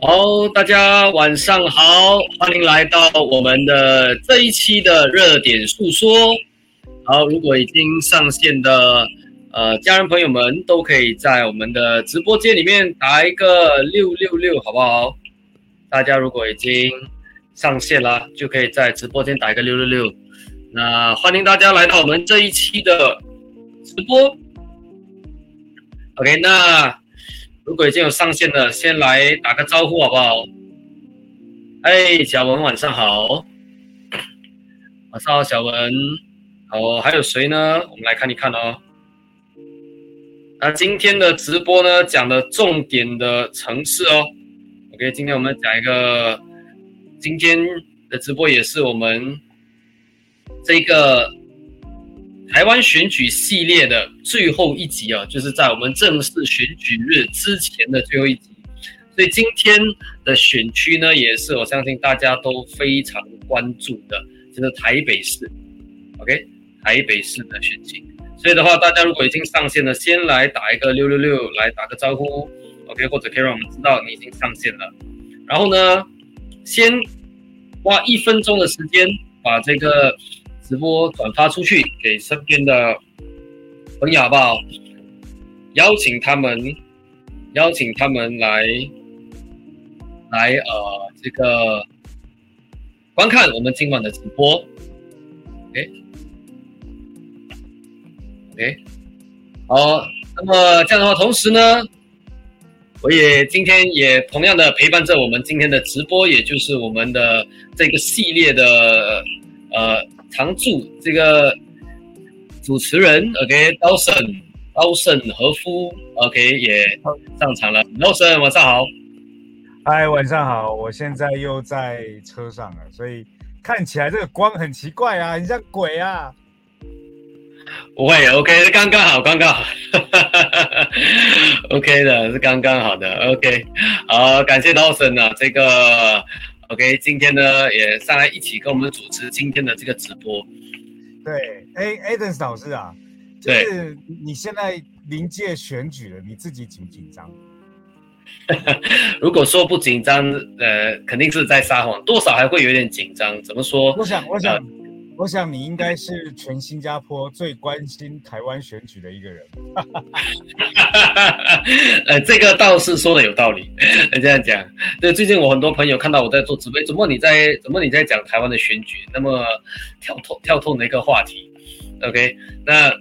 好，大家晚上好，欢迎来到我们的这一期的热点诉说。好，如果已经上线的呃家人朋友们，都可以在我们的直播间里面打一个六六六，好不好？大家如果已经上线了，就可以在直播间打一个六六六。那欢迎大家来到我们这一期的直播。OK，那。如果已经有上线的，先来打个招呼好不好？哎，小文晚上好，晚上好，小文。好，还有谁呢？我们来看一看哦。那今天的直播呢，讲的重点的城市哦。OK，今天我们讲一个，今天的直播也是我们这个。台湾选举系列的最后一集啊，就是在我们正式选举日之前的最后一集，所以今天的选区呢，也是我相信大家都非常关注的，就是台北市，OK，台北市的选情。所以的话，大家如果已经上线了，先来打一个六六六，来打个招呼，OK，或者可以让我们知道你已经上线了。然后呢，先花一分钟的时间把这个。直播转发出去给身边的朋友好不好？邀请他们，邀请他们来来呃这个观看我们今晚的直播。哎哎，好，那么这样的话，同时呢，我也今天也同样的陪伴着我们今天的直播，也就是我们的这个系列的呃。常驻这个主持人，OK，刀圣刀圣和夫，OK，也上场了。刀圣，晚上好。嗨，晚上好。我现在又在车上了，所以看起来这个光很奇怪啊，很像鬼啊。不会，OK，刚刚好，刚刚好。OK 的，是刚刚好的。OK，好，感谢刀圣啊，这个。OK，今天呢也上来一起跟我们主持今天的这个直播。对，哎，Adams 老师啊，就是你现在临界选举了，你自己紧不紧张？如果说不紧张，呃，肯定是在撒谎，多少还会有点紧张。怎么说？我想，我想。我想你应该是全新加坡最关心台湾选举的一个人。呃，这个倒是说的有道理。这样讲，对，最近我很多朋友看到我在做直播，怎么你在怎么你在讲台湾的选举，那么跳脱跳脱的一个话题。OK，那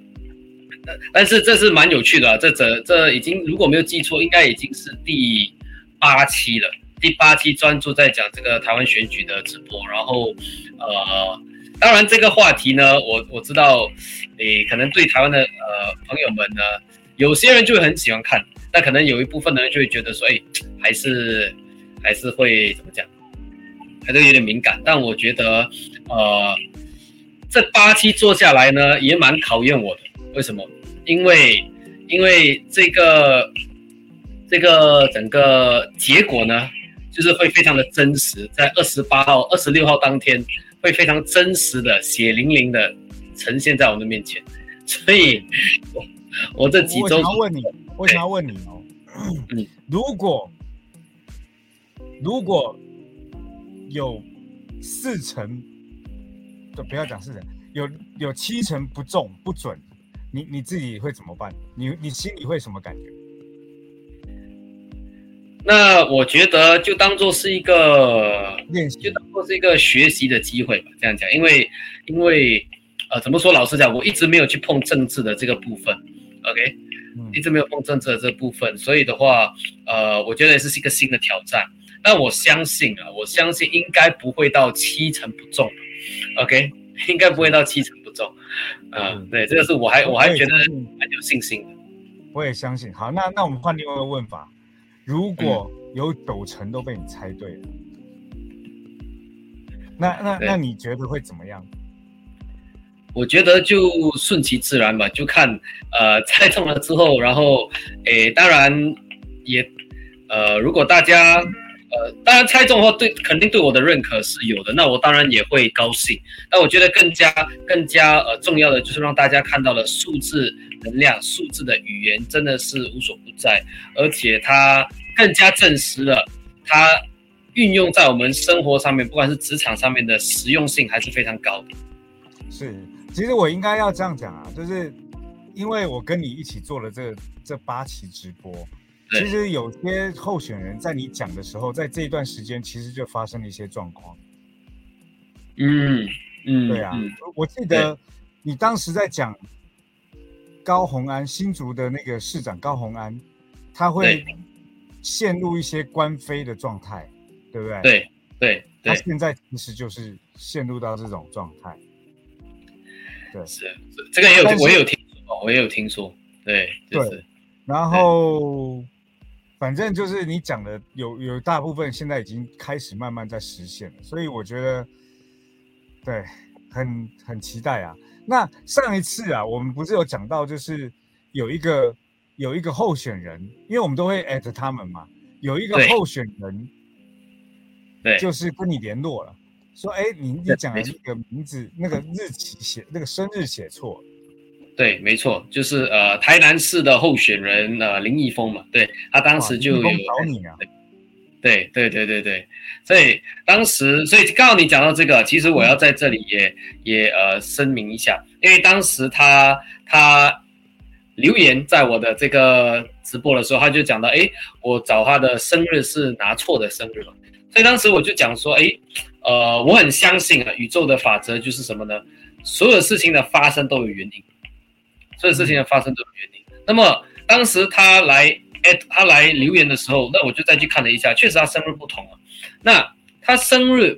但是这是蛮有趣的，这这这已经如果没有记错，应该已经是第八期了。第八期专注在讲这个台湾选举的直播，然后呃。当然，这个话题呢，我我知道，诶，可能对台湾的呃朋友们呢，有些人就会很喜欢看，但可能有一部分的人就会觉得说，哎，还是还是会怎么讲，还是有点敏感。但我觉得，呃，这八期做下来呢，也蛮考验我的。为什么？因为因为这个这个整个结果呢，就是会非常的真实，在二十八号、二十六号当天。会非常真实的、血淋淋的呈现在我的面前，所以，我我这几周，我想要问你，我想要问你哦，如果如果有四成，就不要讲四成，有有七成不中不准，你你自己会怎么办？你你心里会什么感觉？那我觉得就当做是一个练习，就当做是一个学习的机会吧。这样讲，因为因为呃，怎么说？老实讲，我一直没有去碰政治的这个部分，OK，一直没有碰政治的这部分，所以的话，呃，我觉得也是一个新的挑战。但我相信啊，我相信应该不会到七成不中，OK，应该不会到七成不中。嗯，对，这个是我还我还觉得蛮有信心的。我也相信。好，那那我们换另外一个问法。如果有九成都被你猜对了，那那那你觉得会怎么样？我觉得就顺其自然吧，就看呃猜中了之后，然后诶，当然也呃，如果大家呃当然猜中的话，对肯定对我的认可是有的，那我当然也会高兴。但我觉得更加更加呃重要的就是让大家看到了数字。能量数字的语言真的是无所不在，而且它更加证实了它运用在我们生活上面，不管是职场上面的实用性还是非常高的。是，其实我应该要这样讲啊，就是因为我跟你一起做了这这八期直播，其实有些候选人在你讲的时候，在这一段时间其实就发生了一些状况。嗯嗯，对啊，我记得你当时在讲高红安新竹的那个市长高红安，他会陷入一些官非的状态，对不对？对对，他现在其实就是陷入到这种状态。对，是这个也有，我也有听说，我也有听说，对对。然后，反正就是你讲的有有大部分现在已经开始慢慢在实现了，所以我觉得。对，很很期待啊。那上一次啊，我们不是有讲到，就是有一个有一个候选人，因为我们都会艾特他们嘛，有一个候选人，对，就是跟你联络了，说，哎，你你讲的那个名字，那个日期写，那个生日写错。对，没错，就是呃，台南市的候选人呃林义峰嘛，对他当时就有找你啊。对对对对对，所以当时，所以刚好你讲到这个，其实我要在这里也也呃声明一下，因为当时他他留言在我的这个直播的时候，他就讲到，哎，我找他的生日是拿错的生日了，所以当时我就讲说，哎，呃，我很相信啊，宇宙的法则就是什么呢？所有事情的发生都有原因，所以事情的发生这种原因。那么当时他来。哎，他来留言的时候，那我就再去看了一下，确实他生日不同啊。那他生日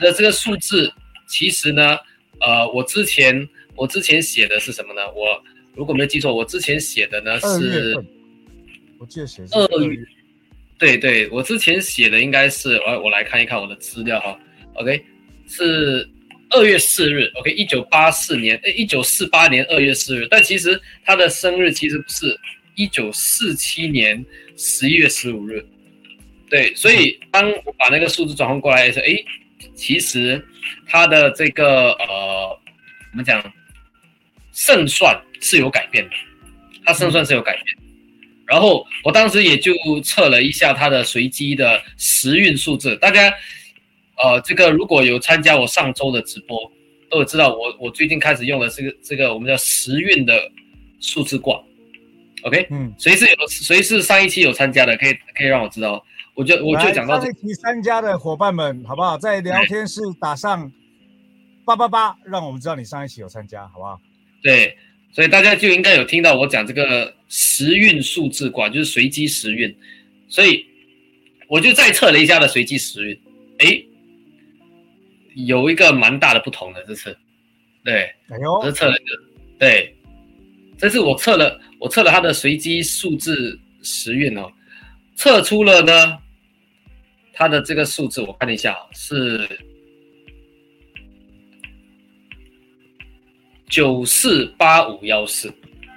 的这个数字，其实呢，呃，我之前我之前写的是什么呢？我如果没有记错，我之前写的呢是，我记得写二月，对对，我之前写的应该是，我我来看一看我的资料哈。OK，是二月四日。OK，一九八四年，哎，一九四八年二月四日。但其实他的生日其实不是。一九四七年十一月十五日，对，所以当我把那个数字转换过来的时候，哎，其实他的这个呃，怎么讲，胜算是有改变的，他胜算是有改变。然后我当时也就测了一下他的随机的时运数字，大家呃，这个如果有参加我上周的直播，都有知道我我最近开始用的这个这个我们叫时运的数字卦。OK，嗯，谁是有谁是上一期有参加的，可以可以让我知道，我就我就讲到上一期参加的伙伴们，好不好？在聊天室打上八八八，让我们知道你上一期有参加，好不好？对，所以大家就应该有听到我讲这个时运数字卦，就是随机时运，所以我就再测了一下的随机时运，哎，有一个蛮大的不同的这次，对，哎呦，这测了一个，对，这次我测了。我测了它的随机数字时运哦，测出了呢，它的这个数字我看了一下是九四八五幺四，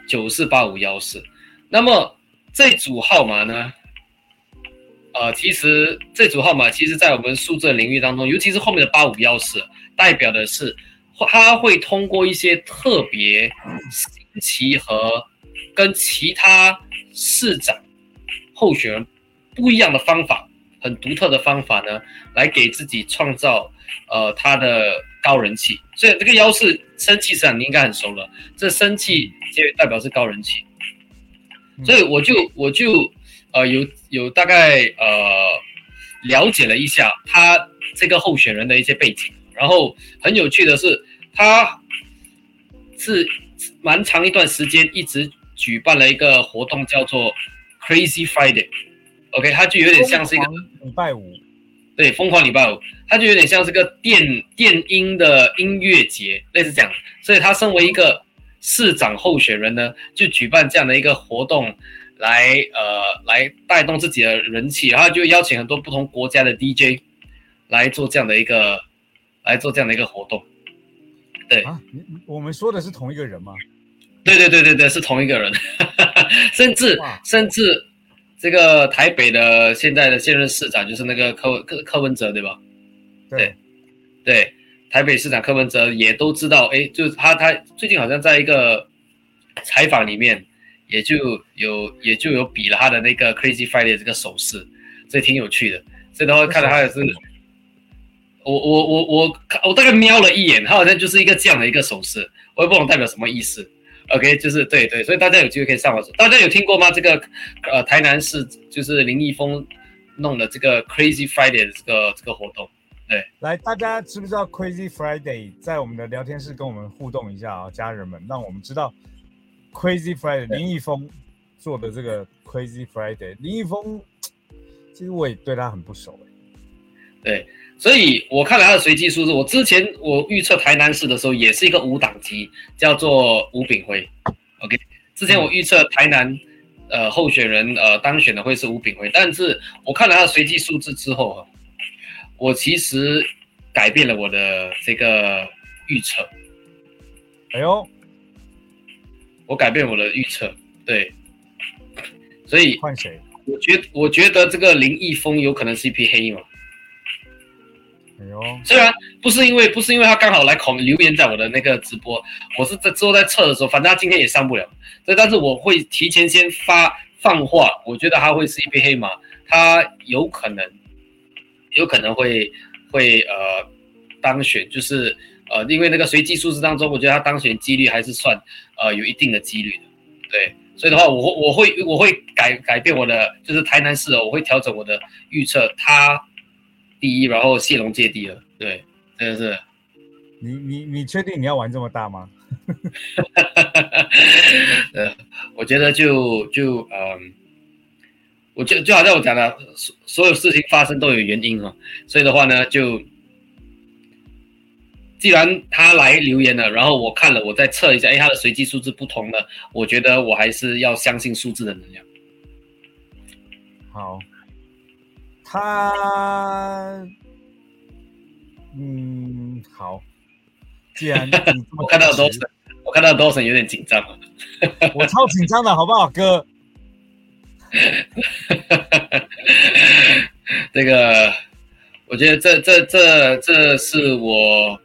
九四八五幺四。那么这组号码呢，呃，其实这组号码其实在我们数字领域当中，尤其是后面的八五幺四，代表的是它会通过一些特别新奇和跟其他市长候选人不一样的方法，很独特的方法呢，来给自己创造呃他的高人气。所以这个幺是生气市场，你应该很熟了。这生气就代表是高人气。所以我就我就呃有有大概呃了解了一下他这个候选人的一些背景，然后很有趣的是，他是蛮长一段时间一直。举办了一个活动，叫做 Crazy Friday，OK，他就有点像是一个礼拜五，对，疯狂礼拜五，他就有点像是个电电音的音乐节，类似这样。所以他身为一个市长候选人呢，就举办这样的一个活动，来呃来带动自己的人气，然后就邀请很多不同国家的 DJ 来做这样的一个来做这样的一个活动。对啊，我们说的是同一个人吗？对对对对对，是同一个人，甚至甚至这个台北的现在的现任市长就是那个柯柯柯文哲，对吧？对对，台北市长柯文哲也都知道，哎，就是他他最近好像在一个采访里面，也就有也就有比了他的那个 Crazy Friday 这个手势，所以挺有趣的。所以的话，看到他也是，我我我我我大概瞄了一眼，他好像就是一个这样的一个手势，我也不懂代表什么意思。OK，就是对对，所以大家有机会可以上网。大家有听过吗？这个呃，台南市就是林毅峰弄的这个 Crazy Friday 的这个这个活动。对，来，大家知不知道 Crazy Friday？在我们的聊天室跟我们互动一下啊，家人们，让我们知道 Crazy Friday 林毅峰做的这个 Crazy Friday。林毅峰，其实我也对他很不熟哎。对，所以我看了他的随机数字，我之前我预测台南市的时候也是一个无党籍，叫做吴炳辉。OK，之前我预测台南呃候选人呃当选的会是吴炳辉，但是我看了他的随机数字之后哈。我其实改变了我的这个预测。哎呦，我改变我的预测，对，所以换谁？我觉我觉得这个林毅峰有可能是一匹黑马。哎呦，虽然不是因为不是因为他刚好来考留言在我的那个直播，我是在之后在测的时候，反正他今天也上不了，所以但是我会提前先发放话，我觉得他会是一匹黑马，他有可能。有可能会会呃当选，就是呃因为那个随机数字当中，我觉得他当选几率还是算呃有一定的几率的，对，所以的话，我我会我会改改变我的就是台南市哦，我会调整我的预测，他第一，然后谢龙接第二，对，真的是。你你你确定你要玩这么大吗？呃，我觉得就就嗯。我就就好像我讲的，所所有事情发生都有原因哈，所以的话呢，就既然他来留言了，然后我看了，我再测一下，哎，他的随机数字不同了，我觉得我还是要相信数字的能量。好，他，嗯，好，既然 我看到多神，我看到多神有点紧张，我超紧张的好不好，哥？这个，我觉得这这这这是我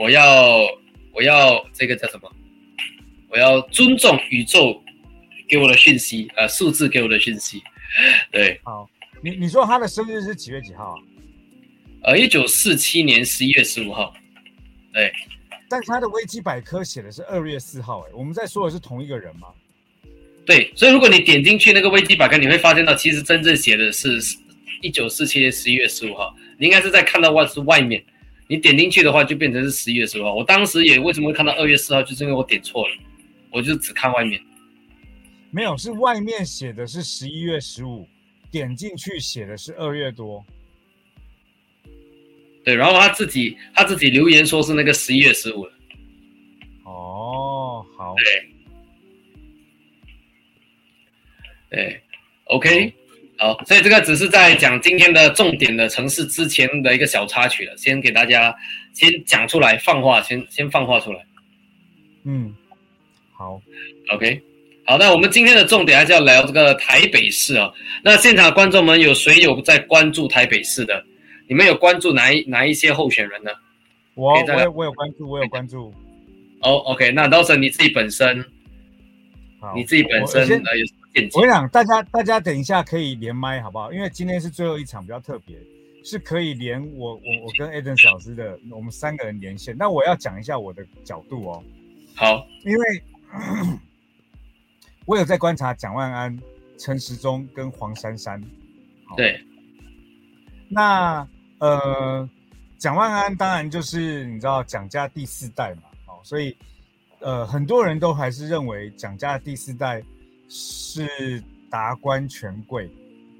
我要我要这个叫什么？我要尊重宇宙给我的讯息，呃，数字给我的讯息。对，好，你你说他的生日是几月几号啊？呃，一九四七年十一月十五号。对，但是他的维基百科写的是二月四号，哎，我们在说的是同一个人吗？对，所以如果你点进去那个维基百科，你会发现到其实真正写的是一九四七年十一月十五号。你应该是在看到外是外面，你点进去的话就变成是十一月十五号。我当时也为什么会看到二月四号，就是因为我点错了，我就只看外面。没有，是外面写的是十一月十五，点进去写的是二月多。对，然后他自己他自己留言说是那个十一月十五哦，好。对。对，OK，好，所以这个只是在讲今天的重点的城市之前的一个小插曲了，先给大家先讲出来，放话，先先放话出来。嗯，好，OK，好，那我们今天的重点还是要聊这个台北市啊。那现场观众们有谁有在关注台北市的？你们有关注哪一哪一些候选人呢？我我我有关注，我有关注。哦，OK，那到时候你自己本身，你自己本身呃有。我跟你讲，大家大家等一下可以连麦好不好？因为今天是最后一场，比较特别，是可以连我我我跟 Eden 老师的，我们三个人连线。那我要讲一下我的角度哦。好，因为 我有在观察蒋万安、陈时中跟黄珊珊。对。那呃，蒋万安当然就是你知道蒋家第四代嘛，哦，所以呃很多人都还是认为蒋家的第四代。是达官权贵，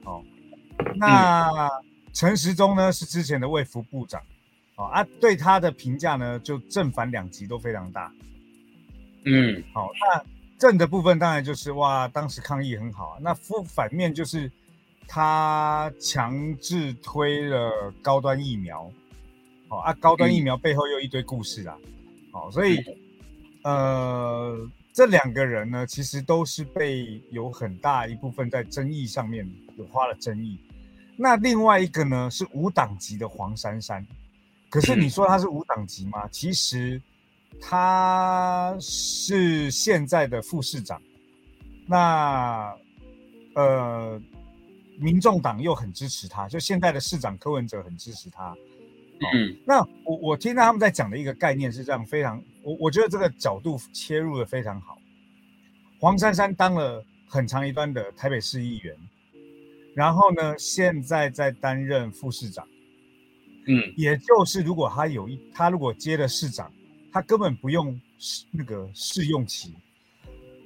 哦，那陈时中呢是之前的卫福部长，哦啊，对他的评价呢就正反两极都非常大，嗯，好，那正的部分当然就是哇，当时抗疫很好，那负反面就是他强制推了高端疫苗，好啊，高端疫苗背后又一堆故事啊，好，所以呃。这两个人呢，其实都是被有很大一部分在争议上面有花了争议。那另外一个呢，是无党籍的黄珊珊。可是你说他是无党籍吗？其实他是现在的副市长。那呃，民众党又很支持他，就现在的市长柯文哲很支持他。嗯，那我我听到他们在讲的一个概念是这样，非常我我觉得这个角度切入的非常好。黄珊珊当了很长一段的台北市议员，然后呢，现在在担任副市长。嗯，也就是如果他有一他如果接了市长，他根本不用试那个试用期。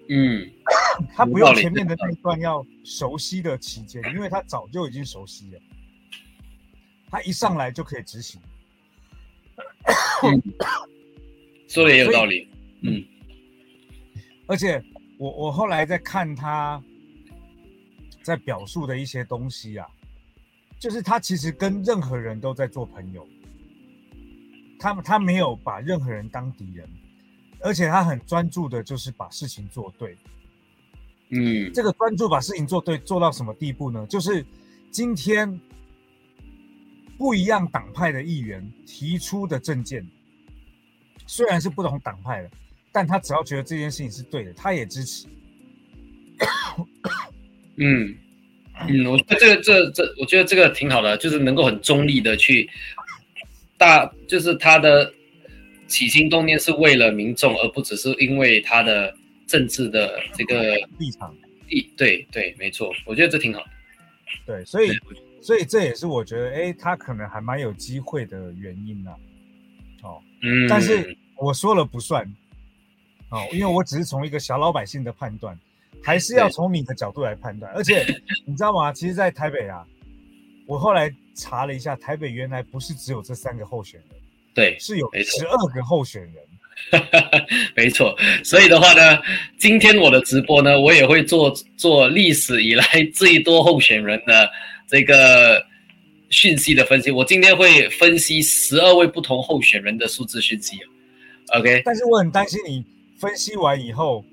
嗯，他不用前面的那一段要熟悉的期间，因为他早就已经熟悉了。他一上来就可以执行，说的也有道理。嗯，而且我我后来在看他在表述的一些东西啊，就是他其实跟任何人都在做朋友，他他没有把任何人当敌人，而且他很专注的，就是把事情做对。嗯，这个专注把事情做对做到什么地步呢？就是今天。不一样党派的议员提出的政见，虽然是不同党派的，但他只要觉得这件事情是对的，他也支持。嗯嗯，我觉得这个这这，我觉得这个挺好的，就是能够很中立的去大，就是他的起心动念是为了民众，而不只是因为他的政治的这个立场。立对对，没错，我觉得这挺好。对，所以。所以这也是我觉得，哎，他可能还蛮有机会的原因呢。哦，嗯，但是我说了不算，哦，因为我只是从一个小老百姓的判断，还是要从你的角度来判断。而且 你知道吗？其实，在台北啊，我后来查了一下，台北原来不是只有这三个候选人，对，是有十二个候选人。没错，所以的话呢，今天我的直播呢，我也会做做历史以来最多候选人的。这个讯息的分析，我今天会分析十二位不同候选人的数字讯息 OK，但是我很担心你分析完以后，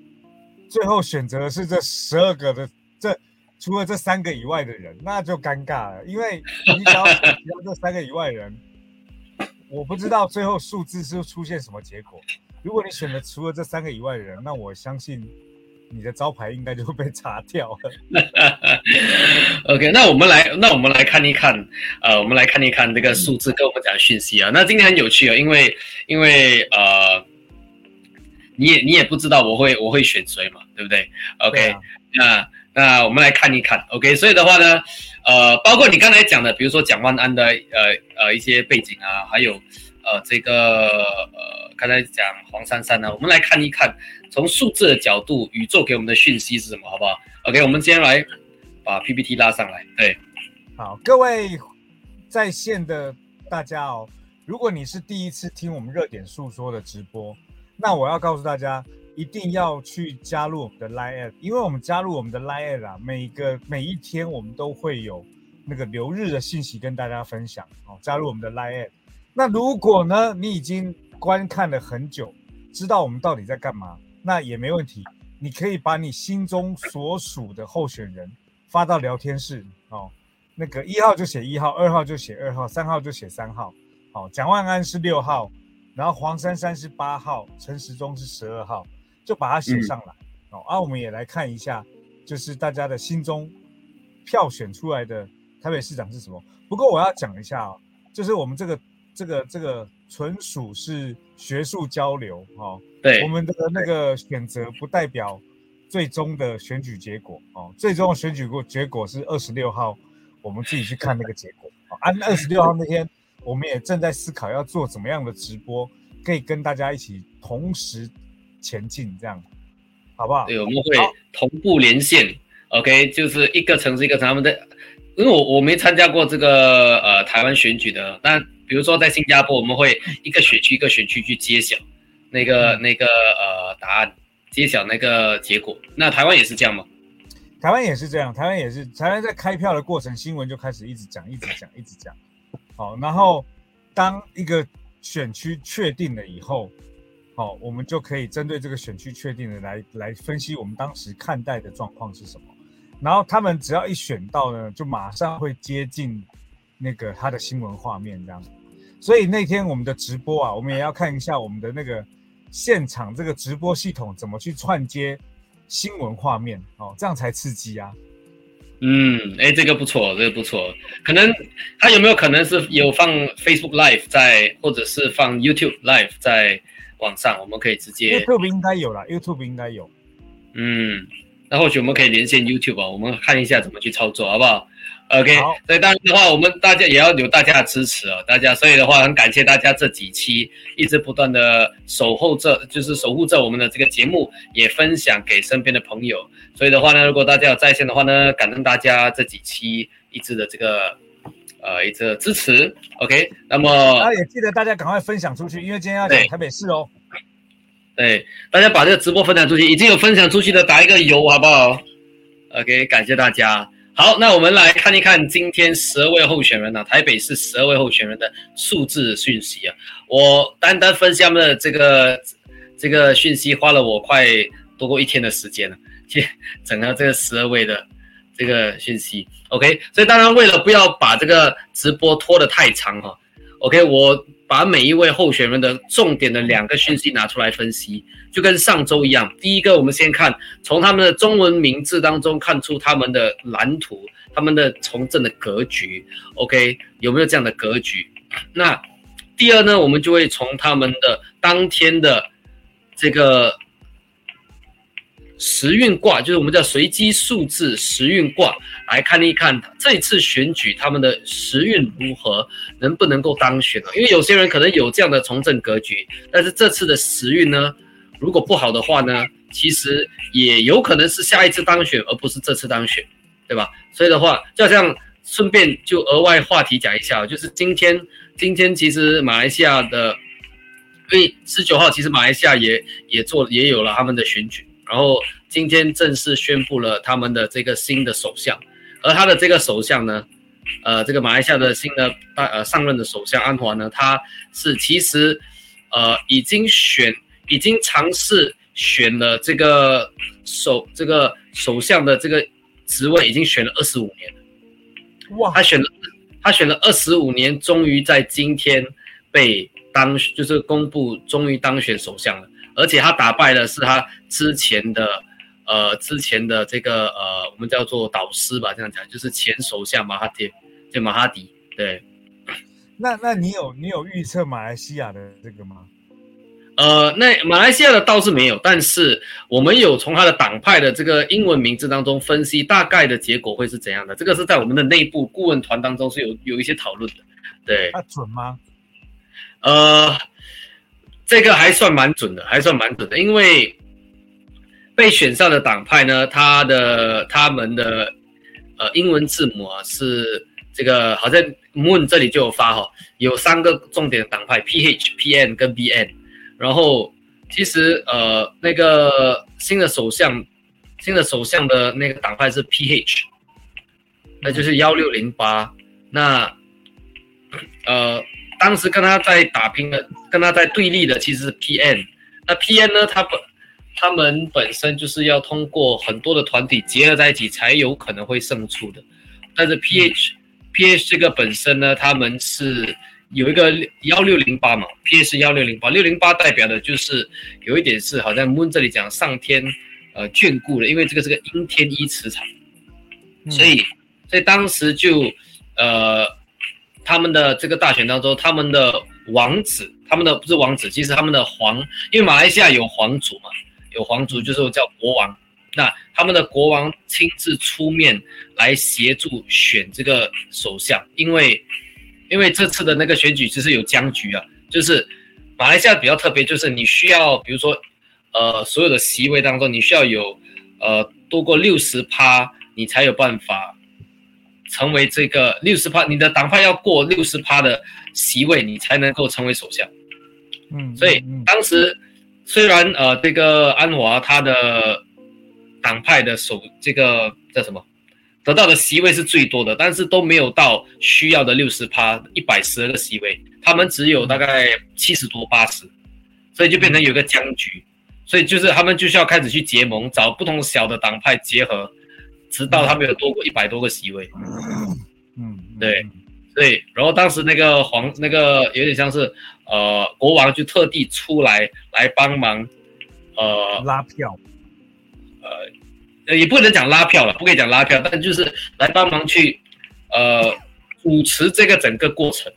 最后选择的是这十二个的这除了这三个以外的人，那就尴尬了，因为你只要选到这三个以外的人，我不知道最后数字是出现什么结果。如果你选了除了这三个以外的人，那我相信。你的招牌应该就会被查掉了。OK，那我们来，那我们来看一看，呃，我们来看一看这个数字跟我们讲讯息啊。那今天很有趣啊，因为因为呃，你也你也不知道我会我会选谁嘛，对不对？OK，那那我们来看一看。OK，所以的话呢，呃，包括你刚才讲的，比如说蒋万安的呃呃一些背景啊，还有呃这个呃刚才讲黄珊珊呢，我们来看一看。从数字的角度，宇宙给我们的讯息是什么？好不好？OK，我们今天来把 PPT 拉上来。对，好，各位在线的大家哦，如果你是第一次听我们热点诉说的直播，那我要告诉大家，一定要去加入我们的 Line，App，因为我们加入我们的 Line App，，每个每一天我们都会有那个留日的信息跟大家分享哦。加入我们的 Line，App 那如果呢，你已经观看了很久，知道我们到底在干嘛？那也没问题，你可以把你心中所属的候选人发到聊天室哦。那个一号就写一号，二号就写二号，三号就写三号。好，蒋万安是六号，然后黄珊珊是八号，陈时中是十二号，就把它写上来。哦，啊，我们也来看一下，就是大家的心中票选出来的台北市长是什么。不过我要讲一下哦，就是我们这个这个这个纯属是学术交流哦。对我们的那个选择不代表最终的选举结果哦，最终的选举过结果是二十六号，我们自己去看那个结果啊。按二十六号那天，我们也正在思考要做怎么样的直播，可以跟大家一起同时前进，这样好不好？对，我们会同步连线，OK，就是一个城市一个城，他们的，因为我我没参加过这个呃台湾选举的，但比如说在新加坡，我们会一个选区一个选区去揭晓。那个那个呃，答案揭晓那个结果，那台湾也是这样吗？台湾也是这样，台湾也是，台湾在开票的过程，新闻就开始一直讲，一直讲，一直讲。好，然后当一个选区确定了以后，好，我们就可以针对这个选区确定的来来分析我们当时看待的状况是什么。然后他们只要一选到呢，就马上会接近那个他的新闻画面这样。所以那天我们的直播啊，我们也要看一下我们的那个。现场这个直播系统怎么去串接新闻画面哦，这样才刺激啊！嗯，哎，这个不错，这个不错。可能他有没有可能是有放 Facebook Live 在，或者是放 YouTube Live 在网上？我们可以直接 YouTube 应该有了，YouTube 应该有。嗯，那或许我们可以连线 YouTube 啊，我们看一下怎么去操作，好不好？OK，所以当然的话，我们大家也要有大家的支持哦，大家，所以的话，很感谢大家这几期一直不断的守候着，就是守护着我们的这个节目，也分享给身边的朋友。所以的话呢，如果大家有在线的话呢，感恩大家这几期一直的这个呃一直支持。OK，那么大家也记得大家赶快分享出去，因为今天要讲台北市哦。对，大家把这个直播分享出去，已经有分享出去的打一个有，好不好？OK，感谢大家。好，那我们来看一看今天十二位候选人呢，台北市十二位候选人的数字讯息啊。我单单分析他们的这个这个讯息，花了我快多过一天的时间了，去整个这个十二位的这个讯息。OK，所以当然为了不要把这个直播拖得太长哈，OK，我把每一位候选人的重点的两个讯息拿出来分析。就跟上周一样，第一个我们先看从他们的中文名字当中看出他们的蓝图，他们的从政的格局，OK 有没有这样的格局？那第二呢，我们就会从他们的当天的这个时运卦，就是我们叫随机数字时运卦，来看一看这次选举他们的时运如何，能不能够当选啊因为有些人可能有这样的从政格局，但是这次的时运呢？如果不好的话呢，其实也有可能是下一次当选，而不是这次当选，对吧？所以的话，就像顺便就额外话题讲一下，就是今天今天其实马来西亚的，因为十九号其实马来西亚也也做也有了他们的选举，然后今天正式宣布了他们的这个新的首相，而他的这个首相呢，呃，这个马来西亚的新的大呃上任的首相安华呢，他是其实呃已经选。已经尝试选了这个首这个首相的这个职位，已经选了二十五年了。哇！他选了他选了二十五年，终于在今天被当就是公布，终于当选首相了。而且他打败的是他之前的呃之前的这个呃我们叫做导师吧，这样讲就是前首相马哈迪，就马哈迪。对。那那你有你有预测马来西亚的这个吗？呃，那马来西亚的倒是没有，但是我们有从他的党派的这个英文名字当中分析大概的结果会是怎样的。这个是在我们的内部顾问团当中是有有一些讨论的。对，他准吗？呃，这个还算蛮准的，还算蛮准的，因为被选上的党派呢，他的他们的呃英文字母啊是这个，好像 Moon 这里就有发哈，有三个重点党派：PH、PN 跟 BN。然后，其实呃，那个新的首相，新的首相的那个党派是 PH，那就是幺六零八。那呃，当时跟他在打拼的，跟他在对立的其实是 PN。那 PN 呢，他本他们本身就是要通过很多的团体结合在一起才有可能会胜出的。但是 PH，PH 这个本身呢，他们是。有一个幺六零八嘛，PH 幺六零八，六零八代表的就是有一点是好像 Moon 这里讲上天呃眷顾了，因为这个是个阴天一磁场，所以所以当时就呃他们的这个大选当中，他们的王子，他们的不是王子，其实他们的皇，因为马来西亚有皇族嘛，有皇族就是叫国王，那他们的国王亲自出面来协助选这个首相，因为。因为这次的那个选举其实有僵局啊，就是马来西亚比较特别，就是你需要，比如说，呃，所有的席位当中，你需要有，呃，多过六十趴，你才有办法成为这个六十趴，你的党派要过六十趴的席位，你才能够成为首相。嗯，所以当时虽然呃，这个安华他的党派的首这个叫什么？得到的席位是最多的，但是都没有到需要的六十趴一百十二个席位，他们只有大概七十多八十，所以就变成有个僵局，所以就是他们就需要开始去结盟，找不同小的党派结合，直到他们有多过一百多个席位。嗯，对，对，然后当时那个皇那个有点像是呃国王就特地出来来帮忙，呃拉票，呃。呃，也不能讲拉票了，不可以讲拉票，但就是来帮忙去呃主持这个整个过程。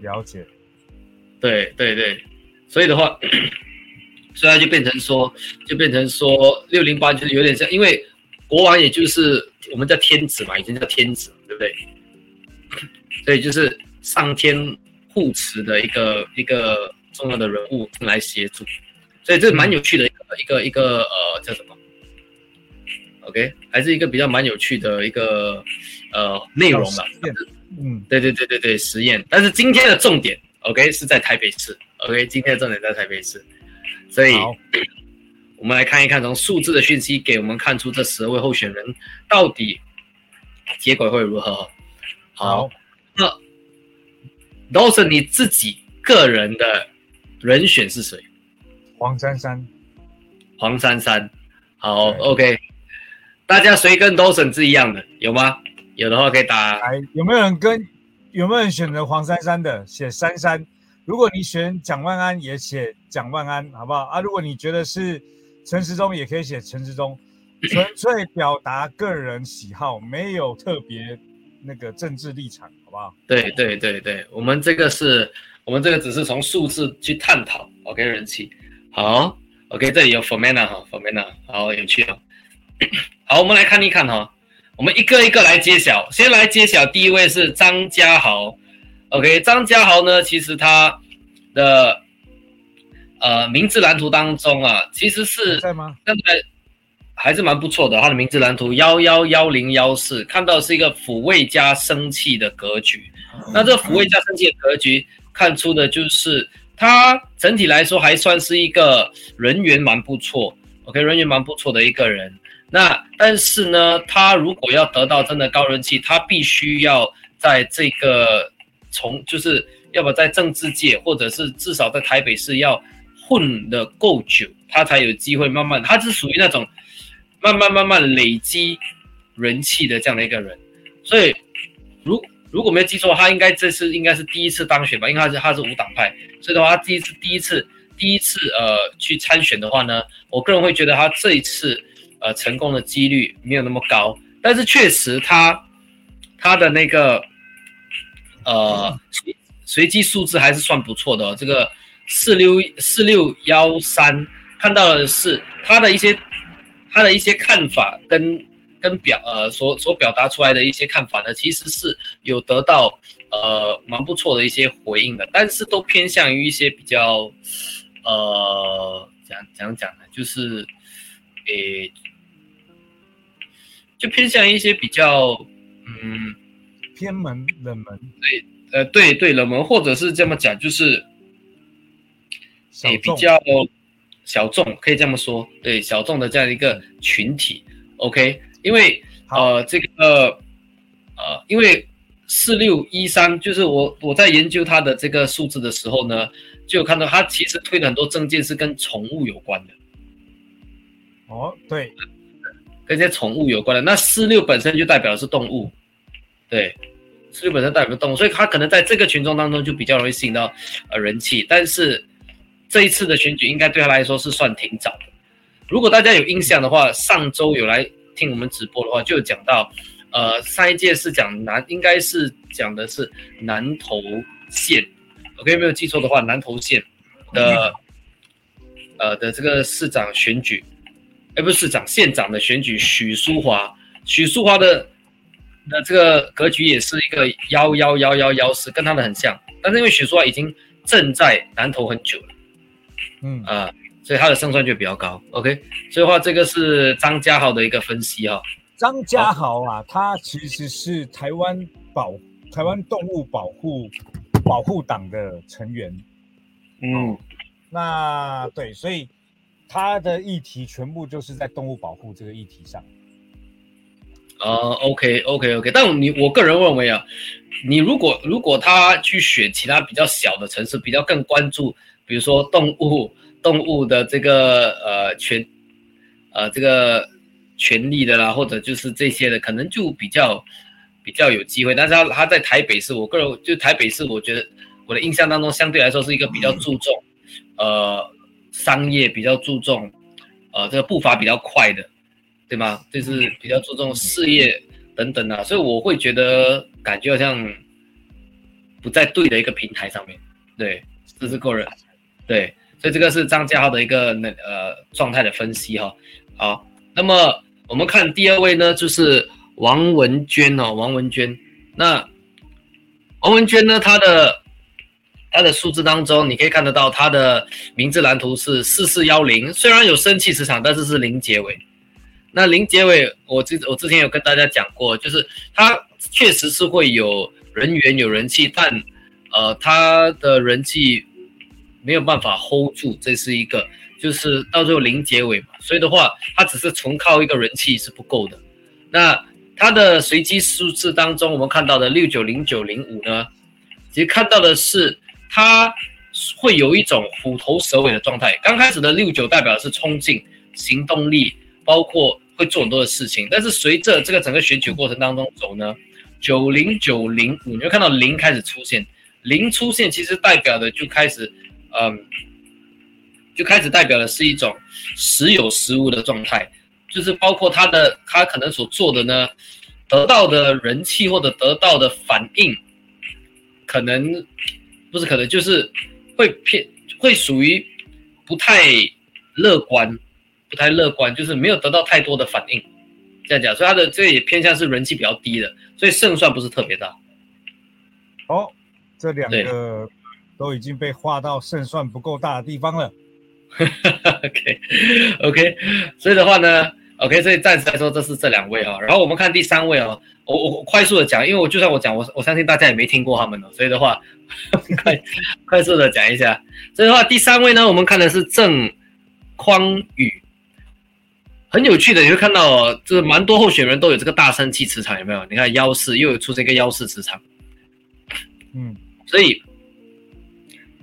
了解，对对对，所以的话，所以就变成说，就变成说六零八就是有点像，因为国王也就是我们叫天子嘛，已经叫天子，对不对？所以就是上天护持的一个一个重要的人物来协助，所以这蛮有趣的一个一个一个呃叫什么？OK，还是一个比较蛮有趣的一个呃内容吧。嗯，对对对对对，实验。但是今天的重点，OK，是在台北市。OK，今天的重点在台北市。所以，我们来看一看，从数字的讯息给我们看出这十二位候选人到底结果会如何。好，那都是你自己个人的人选是谁？黄珊珊。黄珊珊。好，OK。大家谁跟 Dawson 是一样的？有吗？有的话可以打。来，有没有人跟有没有人选择黄珊珊的？写珊珊。如果你选蒋万安，也写蒋万安，好不好啊？如果你觉得是陈时中，也可以写陈时中，纯 粹表达个人喜好，没有特别那个政治立场，好不好？对对对对，我们这个是我们这个只是从数字去探讨。OK，人气好。OK，这里有 Formana 哈，Formana 好有趣哦。好，我们来看一看哈。我们一个一个来揭晓，先来揭晓第一位是张家豪。OK，张家豪呢，其实他的呃名字蓝图当中啊，其实是在吗？现在还是蛮不错的。他的名字蓝图幺幺幺零幺四，看到是一个抚慰加生气的格局。那这抚慰加生气的格局，看出的就是他整体来说还算是一个人缘蛮不错。OK，人缘蛮不错的一个人。那但是呢，他如果要得到真的高人气，他必须要在这个从就是要不在政治界，或者是至少在台北市要混的够久，他才有机会慢慢。他是属于那种慢慢慢慢累积人气的这样的一个人。所以如如果没有记错，他应该这次应该是第一次当选吧？因为他是他是无党派，所以的话，他第一次第一次第一次呃去参选的话呢，我个人会觉得他这一次。呃，成功的几率没有那么高，但是确实他他的那个呃随随机数字还是算不错的哦。这个四六四六幺三看到的是他的一些他的一些看法跟跟表呃所所表达出来的一些看法呢，其实是有得到呃蛮不错的一些回应的，但是都偏向于一些比较呃讲讲讲呢，就是诶。就偏向一些比较，嗯，偏门冷门，对，呃，对对冷门，或者是这么讲，就是诶比较小众，可以这么说，对小众的这样一个群体，OK，因为呃这个呃因为四六一三，就是我我在研究它的这个数字的时候呢，就有看到它其实推的很多证件是跟宠物有关的，哦，对。跟些宠物有关的，那四六本身就代表的是动物，对，四六本身代表动物，所以它可能在这个群众当中就比较容易吸引到呃人气。但是这一次的选举应该对他来说是算挺早的。如果大家有印象的话，上周有来听我们直播的话，就有讲到，呃，上一届是讲南，应该是讲的是南投县，OK，没有记错的话，南投县的呃的这个市长选举。哎，不是市长、县长的选举，许淑华，许淑华的的这个格局也是一个幺幺幺幺幺四，跟他的很像，但是因为许淑华已经正在南投很久了，嗯啊，所以他的胜算就比较高。OK，所以话这个是张家豪的一个分析哈。张家豪啊，他其实是台湾保台湾动物保护保护党的成员。嗯，那对，所以。他的议题全部就是在动物保护这个议题上。呃，OK，OK，OK，但你我个人认为啊，你如果如果他去选其他比较小的城市，比较更关注，比如说动物动物的这个呃权呃这个权利的啦，或者就是这些的，可能就比较比较有机会。但是他他在台北市，我个人就台北市，我觉得我的印象当中相对来说是一个比较注重呃。商业比较注重，呃，这个步伐比较快的对吗？就是比较注重事业等等啊，所以我会觉得感觉好像不在对的一个平台上面。对，这是个人。对，所以这个是张家豪的一个那呃状态的分析哈。好，那么我们看第二位呢，就是王文娟哦，王文娟。那王文娟呢，她的她的数字当中，你可以看得到她的名字蓝图是四四幺零，虽然有生气磁场，但是是零结尾。那零结尾，我之我之前有跟大家讲过，就是它确实是会有人缘有人气，但呃，它的人气没有办法 hold 住，这是一个。就是到最后零结尾嘛，所以的话，它只是纯靠一个人气是不够的。那它的随机数字当中，我们看到的六九零九零五呢，其实看到的是它会有一种虎头蛇尾的状态。刚开始的六九代表的是冲劲、行动力，包括会做很多的事情。但是随着这个整个选举过程当中走呢，九零九零五，你会看到零开始出现，零出现其实代表的就开始，嗯。就开始代表的是一种时有时无的状态，就是包括他的他可能所做的呢，得到的人气或者得到的反应，可能不是可能就是会偏会属于不太乐观，不太乐观，就是没有得到太多的反应，这样讲，所以他的这也偏向是人气比较低的，所以胜算不是特别大。哦，这两个都已经被划到胜算不够大的地方了。OK，OK，所以的话呢，OK，所以暂时来说，这是这两位啊。然后我们看第三位哦，我我快速的讲，因为我就算我讲，我我相信大家也没听过他们的，所以的话，快 快速的讲一下。所以的话，第三位呢，我们看的是郑匡宇，很有趣的，你会看到，就是蛮多候选人都有这个大生气磁场，有没有？你看幺四又有出现一个幺四磁场，嗯，所以。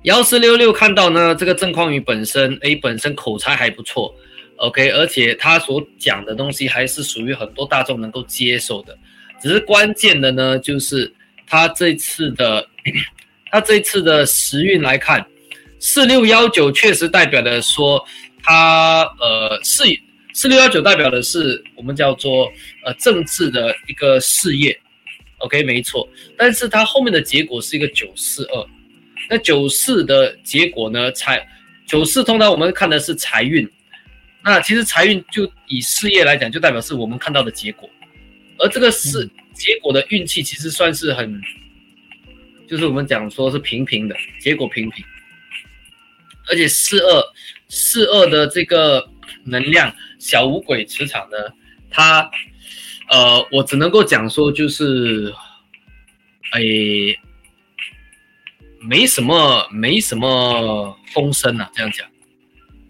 幺四六六看到呢，这个郑匡宇本身，哎，本身口才还不错，OK，而且他所讲的东西还是属于很多大众能够接受的。只是关键的呢，就是他这次的，他这次的时运来看，四六幺九确实代表的说，他呃是四六幺九代表的是我们叫做呃政治的一个事业，OK，没错。但是他后面的结果是一个九四二。那九四的结果呢？财九四通常我们看的是财运，那其实财运就以事业来讲，就代表是我们看到的结果，而这个是结果的运气，其实算是很，就是我们讲说是平平的结果平平，而且四二四二的这个能量小五鬼磁场呢，它呃，我只能够讲说就是，哎。没什么，没什么风声啊，这样讲，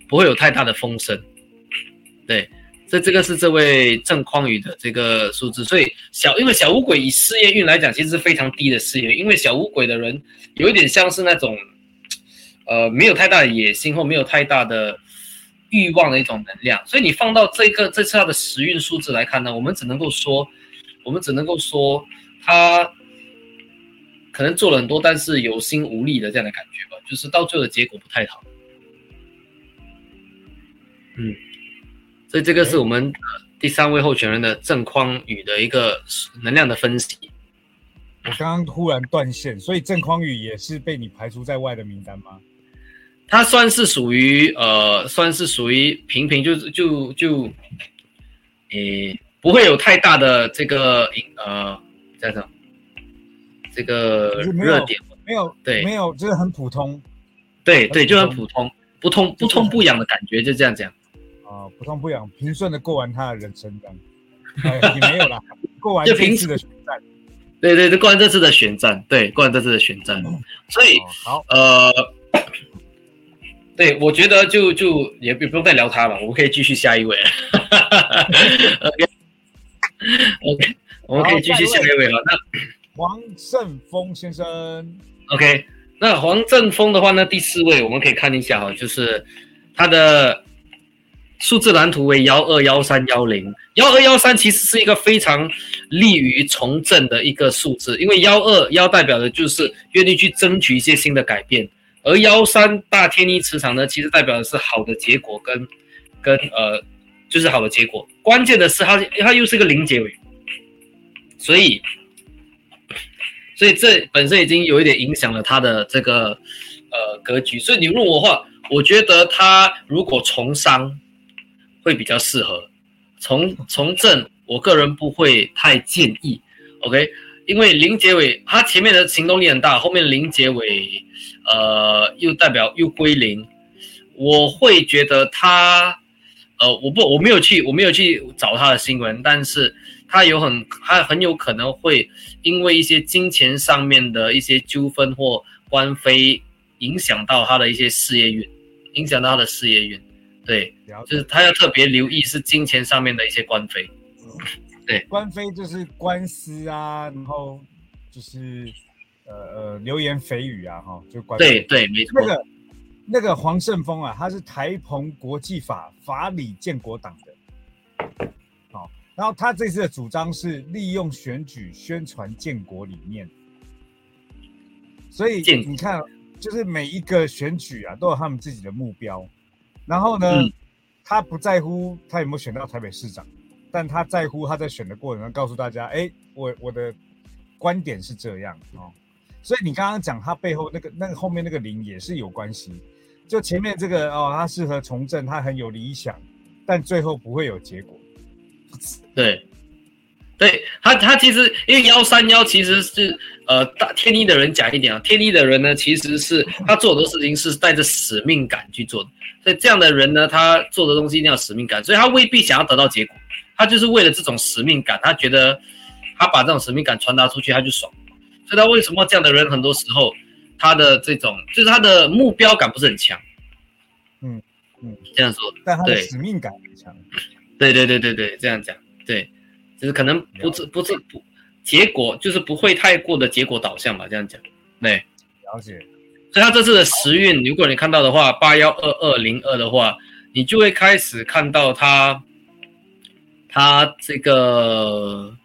不会有太大的风声。对，这这个是这位郑匡宇的这个数字，所以小，因为小乌鬼以事业运来讲，其实是非常低的事业，因为小乌鬼的人有一点像是那种，呃，没有太大的野心或没有太大的欲望的一种能量，所以你放到这个这次他的时运数字来看呢，我们只能够说，我们只能够说他。可能做了很多，但是有心无力的这样的感觉吧，就是到最后的结果不太好。嗯，所以这个是我们第三位候选人的郑匡宇的一个能量的分析。我刚刚突然断线，所以郑匡宇也是被你排除在外的名单吗？他算是属于呃，算是属于平平，就是就就，诶，不会有太大的这个呃，这样。这个热点。没有对，没有就是很普通，对对，就很普通，不痛不痛不痒的感觉，就这样讲。啊，不痛不痒，平顺的过完他的人生这样，也没有啦，过完这次的选战，对对对，过完这次的选战，对，过完这次的选战，所以好。呃，对我觉得就就也不用再聊他了，我们可以继续下一位，OK。OK，我们可以继续下一位了，那。黄振峰先生，OK，那黄振峰的话呢，第四位我们可以看一下哈，就是他的数字蓝图为幺二幺三幺零，幺二幺三其实是一个非常利于从政的一个数字，因为幺二幺代表的就是愿意去争取一些新的改变，而幺三大天一磁场呢，其实代表的是好的结果跟跟呃就是好的结果。关键的是他他又是个零结尾，所以所以这本身已经有一点影响了他的这个呃格局。所以你问我的话，我觉得他如果从商会比较适合，从从政，我个人不会太建议。OK，因为零结尾他前面的行动力很大，后面零结尾呃又代表又归零。我会觉得他，呃，我不，我没有去，我没有去找他的新闻，但是他有很，他很有可能会因为一些金钱上面的一些纠纷或官非，影响到他的一些事业运，影响到他的事业运，对，就是他要特别留意是金钱上面的一些官非，对，官非就是官司啊，然后就是呃呃流言蜚语啊，哈，就官对对，没错。那个那个黄胜峰啊，他是台澎国际法法理建国党的，好，然后他这次的主张是利用选举宣传建国理念，所以你看，就是每一个选举啊，都有他们自己的目标，然后呢，他不在乎他有没有选到台北市长，但他在乎他在选的过程中告诉大家，哎，我我的观点是这样哦，所以你刚刚讲他背后那个那个后面那个零也是有关系。就前面这个哦，他适合从政，他很有理想，但最后不会有结果。对，对他，他其实因为幺三幺其实是呃大天一的人讲一点啊，天一的人呢，其实是他做很多事情是带着使命感去做的，所以这样的人呢，他做的东西一定要使命感，所以他未必想要得到结果，他就是为了这种使命感，他觉得他把这种使命感传达出去，他就爽。所以他为什么这样的人很多时候？他的这种就是他的目标感不是很强，嗯嗯，这样说，但他的使命感很强，对对对对对，这样讲，对，就是可能不是不是不结果就是不会太过的结果导向吧，这样讲，对，了解。所以他这次的时运，如果你看到的话，八幺二二零二的话，你就会开始看到他，他这个，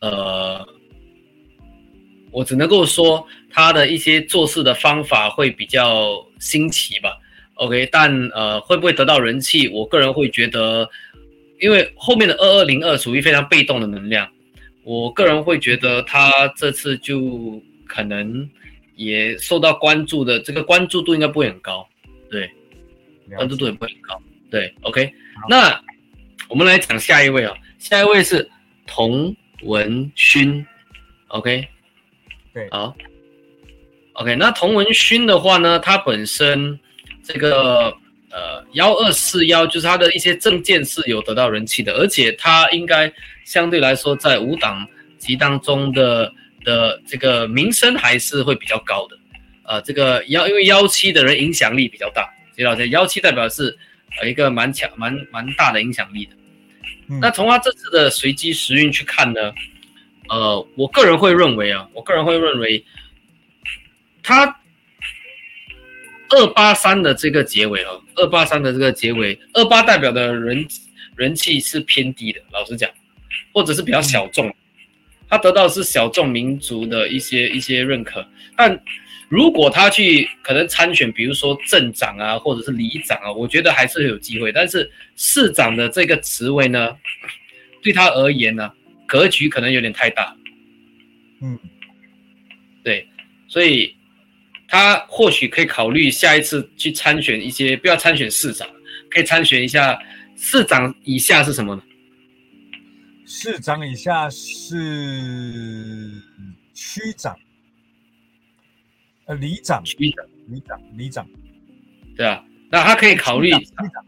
呃，我只能够说。他的一些做事的方法会比较新奇吧，OK，但呃会不会得到人气？我个人会觉得，因为后面的二二零二属于非常被动的能量，我个人会觉得他这次就可能也受到关注的这个关注度应该不会很高，对，关注度也不会很高，对，OK，那我们来讲下一位啊，下一位是童文勋，OK，对，好。OK，那童文勋的话呢，他本身这个呃幺二四幺，就是他的一些证件是有得到人气的，而且他应该相对来说在五党籍当中的的这个名声还是会比较高的。呃，这个幺因为幺七的人影响力比较大，知道这幺七代表是呃一个蛮强蛮蛮大的影响力的。那从他这次的随机时运去看呢，呃，我个人会认为啊，我个人会认为。他二八三的这个结尾哦，二八三的这个结尾，二八代表的人人气是偏低的，老实讲，或者是比较小众，他得到是小众民族的一些一些认可。但如果他去可能参选，比如说镇长啊，或者是里长啊，我觉得还是有机会。但是市长的这个职位呢，对他而言呢，格局可能有点太大。嗯，对，所以。他或许可以考虑下一次去参选一些，不要参选市长，可以参选一下市长以下是什么呢？市长以下是区长，呃，里长，区长，里长，里长，对啊，那他可以考虑区长，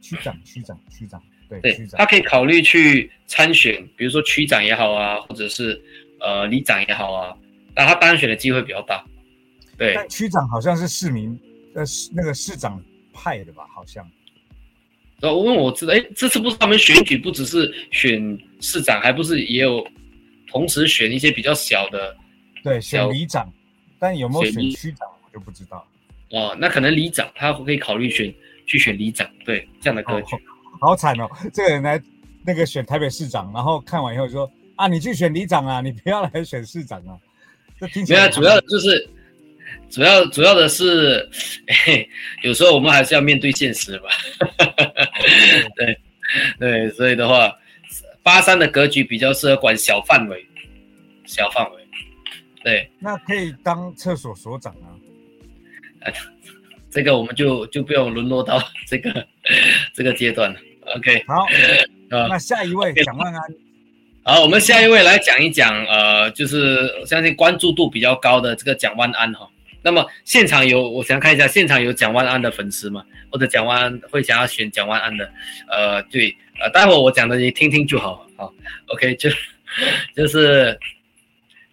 区长，区长，区长，对，区长，他可以考虑去参选，比如说区长也好啊，或者是呃里长也好啊，那他当选的机会比较大。对，但区长好像是市民，呃，那个市长派的吧？好像。然后我问我知道，哎，这次不是他们选举不只是选市长，还不是也有同时选一些比较小的？对，选里长，但有没有选区长，我就不知道。哦，那可能里长他可以考虑选去选里长，对这样的格局。好惨哦，这个人来那个选台北市长，然后看完以后说啊，你去选里长啊，你不要来选市长啊。这听起来主要就是。主要主要的是，有时候我们还是要面对现实吧。对对，所以的话，八三的格局比较适合管小范围，小范围。对，那可以当厕所所长啊。这个我们就就不用沦落到 这个这个阶段了。OK，好，那下一位蒋万安。好，我们下一位来讲一讲，呃，就是相信关注度比较高的这个蒋万安哈。那么现场有，我想看一下现场有蒋万安的粉丝吗？或者蒋万安会想要选蒋万安的？呃，对，呃，待会我讲的你听听就好，好，OK，就就是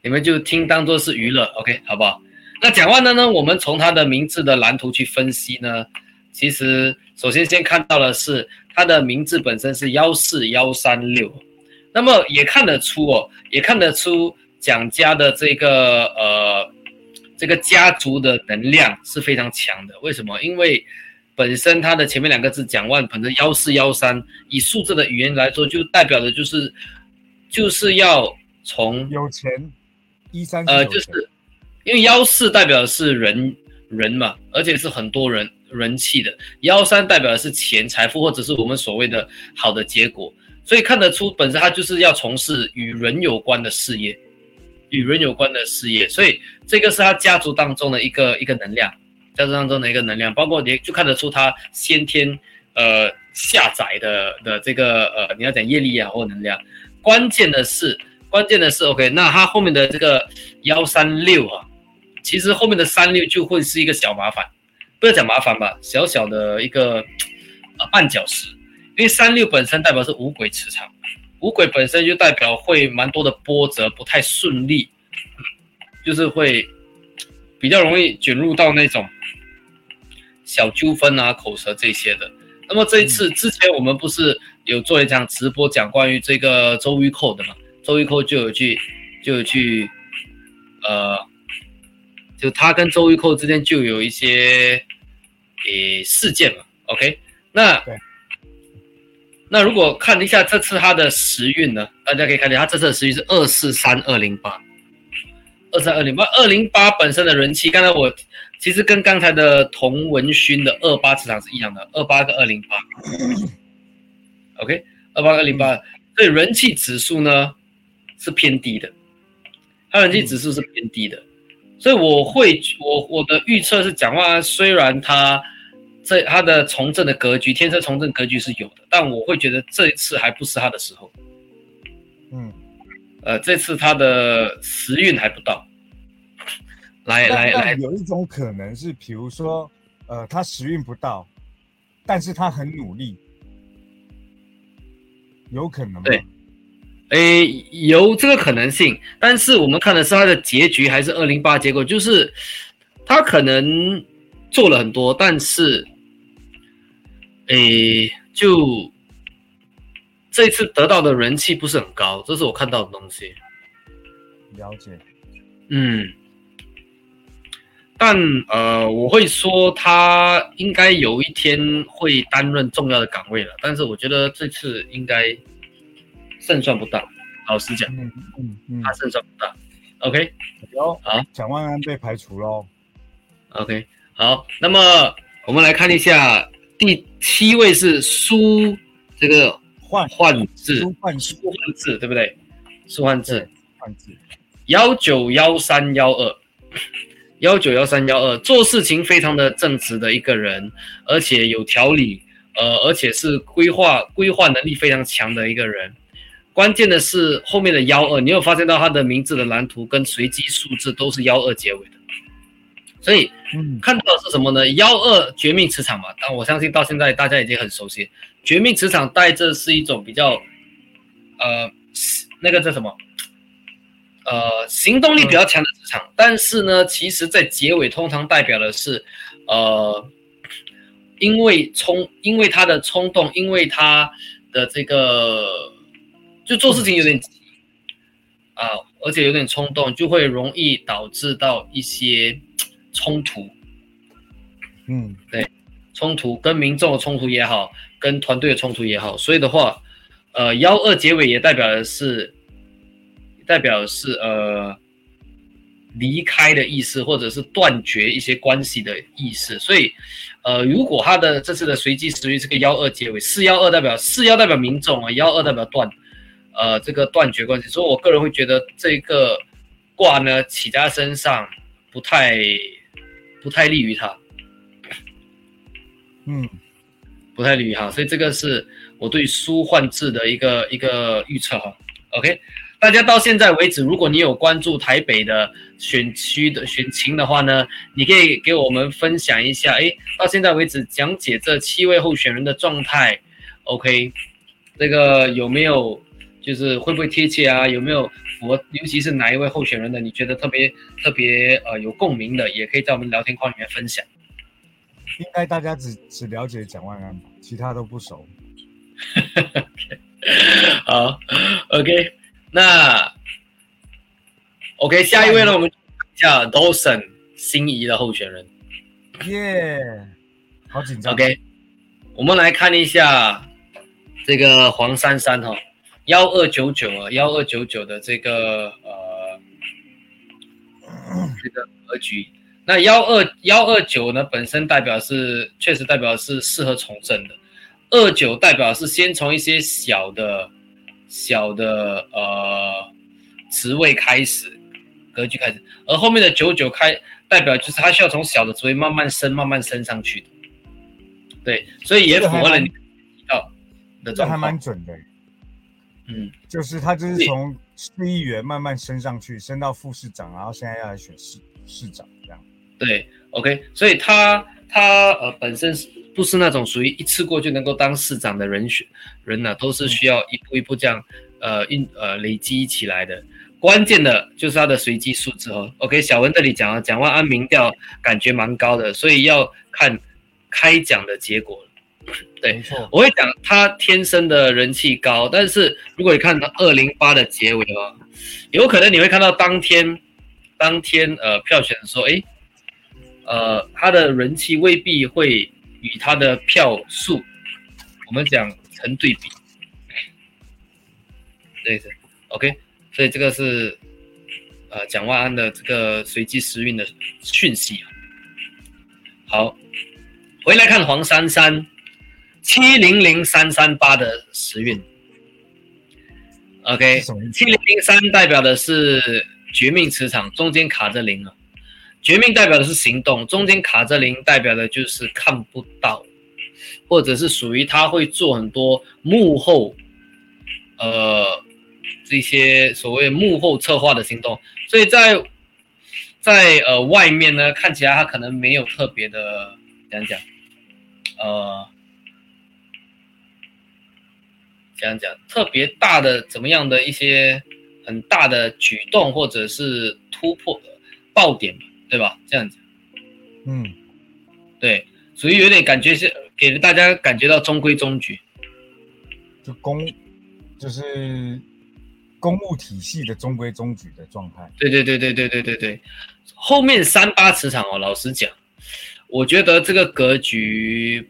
你们就听当做是娱乐，OK，好不好？那蒋万安呢？我们从他的名字的蓝图去分析呢，其实首先先看到的是他的名字本身是幺四幺三六，那么也看得出哦，也看得出蒋家的这个呃这个家族的能量是非常强的。为什么？因为本身它的前面两个字蒋万本的幺四幺三，以数字的语言来说，就代表的就是就是要从有钱一三呃就是。因为幺四代表的是人人嘛，而且是很多人人气的；幺三代表的是钱财富，或者是我们所谓的好的结果。所以看得出，本身他就是要从事与人有关的事业，与人有关的事业。所以这个是他家族当中的一个一个能量，家族当中的一个能量，包括你就看得出他先天呃下载的的这个呃你要讲业力啊或能量。关键的是，关键的是 OK，那他后面的这个幺三六啊。其实后面的三六就会是一个小麻烦，不要讲麻烦吧，小小的一个呃绊脚石。因为三六本身代表是五鬼磁场，五鬼本身就代表会蛮多的波折，不太顺利，就是会比较容易卷入到那种小纠纷啊、口舌这些的。那么这一次之前我们不是有做一场直播讲关于这个周玉蔻的嘛？周玉蔻就有去就有去呃。就他跟周玉蔻之间就有一些诶事件嘛，OK？那那如果看一下这次他的时运呢，大家可以看见他这次的时运是二四三二零八，二三二零八，二零八本身的人气，刚才我其实跟刚才的童文勋的二八磁场是一样的，二八跟二零八，OK？二八二零八，所以人气指数呢是偏低的，它人气指数是偏低的。所以我会，我我的预测是，蒋万安虽然他这他的从政的格局，天生从政格局是有的，但我会觉得这一次还不是他的时候。嗯，呃，这次他的时运还不到。来来来，有一种可能是，比如说，呃，他时运不到，但是他很努力，有可能吗？对。诶，有这个可能性，但是我们看的是他的结局还是二零八结果，就是他可能做了很多，但是，诶，就这次得到的人气不是很高，这是我看到的东西。了解。嗯，但呃，我会说他应该有一天会担任重要的岗位了，但是我觉得这次应该。胜算不大，老实讲，嗯嗯嗯，他胜算不大。OK，好，蒋万安被排除喽。OK，好，那么我们来看一下第七位是苏这个换换字，苏换苏换字，对不对？苏换字，换字，幺九幺三幺二，幺九幺三幺二，做事情非常的正直的一个人，而且有条理，呃，而且是规划规划能力非常强的一个人。关键的是后面的幺二，你有发现到他的名字的蓝图跟随机数字都是幺二结尾的，所以看到的是什么呢？幺二绝命磁场嘛，但我相信到现在大家已经很熟悉，绝命磁场带着是一种比较，呃，那个叫什么？呃，行动力比较强的磁场，但是呢，其实在结尾通常代表的是，呃，因为冲，因为他的冲动，因为他的这个。就做事情有点急啊，而且有点冲动，就会容易导致到一些冲突。嗯，对，冲突跟民众的冲突也好，跟团队的冲突也好，所以的话，呃，幺二结尾也代表的是，代表是呃，离开的意思，或者是断绝一些关系的意思。所以，呃，如果他的这次的随机时运是个幺二结尾，四幺二代表四幺代表民众啊，幺二代表断，呃，这个断绝关系。所以我个人会觉得这个卦呢起在身上不太不太利于他，嗯，不太利于他。所以这个是我对书换字的一个一个预测哈。OK。大家到现在为止，如果你有关注台北的选区的选情的话呢，你可以给我们分享一下。哎，到现在为止讲解这七位候选人的状态，OK，这个有没有就是会不会贴切啊？有没有符合？尤其是哪一位候选人的，你觉得特别特别呃有共鸣的，也可以在我们聊天框里面分享。应该大家只只了解蒋万安吧，其他都不熟。好，OK。那 OK，下一位呢？我们叫 Dawson 心仪的候选人。耶，好紧张。OK，我们来看一下这个黄珊珊哈，幺二九九啊，幺二九九的这个呃这个格局。那幺二幺二九呢，本身代表是确实代表是适合从政的，二九代表是先从一些小的。小的呃职位开始，格局开始，而后面的九九开代表就是他需要从小的职位慢慢升，慢慢升上去的。对，所以也符合了你提到的这还蛮准的。嗯，就是他就是从市议员慢慢升上去，升到副市长，然后现在要来选市市长这样。对，OK，所以他他呃本身是。不是那种属于一次过就能够当市长的人选人呢，都是需要一步一步这样呃运呃累积起来的。关键的就是他的随机数字哦。OK，小文这里讲了，蒋万安民调感觉蛮高的，所以要看开奖的结果对，我会讲他天生的人气高，但是如果你看到二零八的结尾哦，有可能你会看到当天当天呃票选的时候，哎，呃他的人气未必会。与他的票数，我们讲成对比，对的，OK，所以这个是呃蒋万安的这个随机时运的讯息啊。好，回来看黄珊珊七零零三三八的时运，OK，七零零三代表的是绝命磁场，中间卡着零啊。绝命代表的是行动，中间卡着零代表的就是看不到，或者是属于他会做很多幕后，呃，这些所谓幕后策划的行动，所以在在呃外面呢看起来他可能没有特别的怎样讲，呃，怎样讲特别大的怎么样的一些很大的举动或者是突破爆点。对吧？这样子，嗯，对，所以有点感觉是给了大家感觉到中规中矩，就公就是公务体系的中规中矩的状态。对对对对对对对对，后面三八磁场哦，老实讲，我觉得这个格局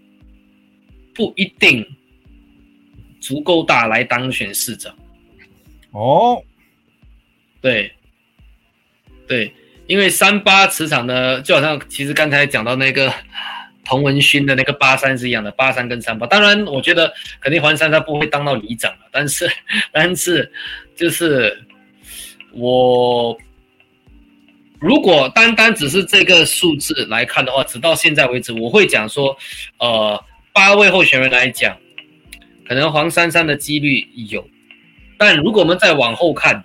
不一定足够大来当选市长。哦，对，对。因为三八磁场呢，就好像其实刚才讲到那个 童文勋的那个八三是一样的，八三跟三八。当然，我觉得肯定黄珊珊不会当到里长了，但是，但是就是我如果单单只是这个数字来看的话，直到现在为止，我会讲说，呃，八位候选人来讲，可能黄珊珊的几率有，但如果我们再往后看，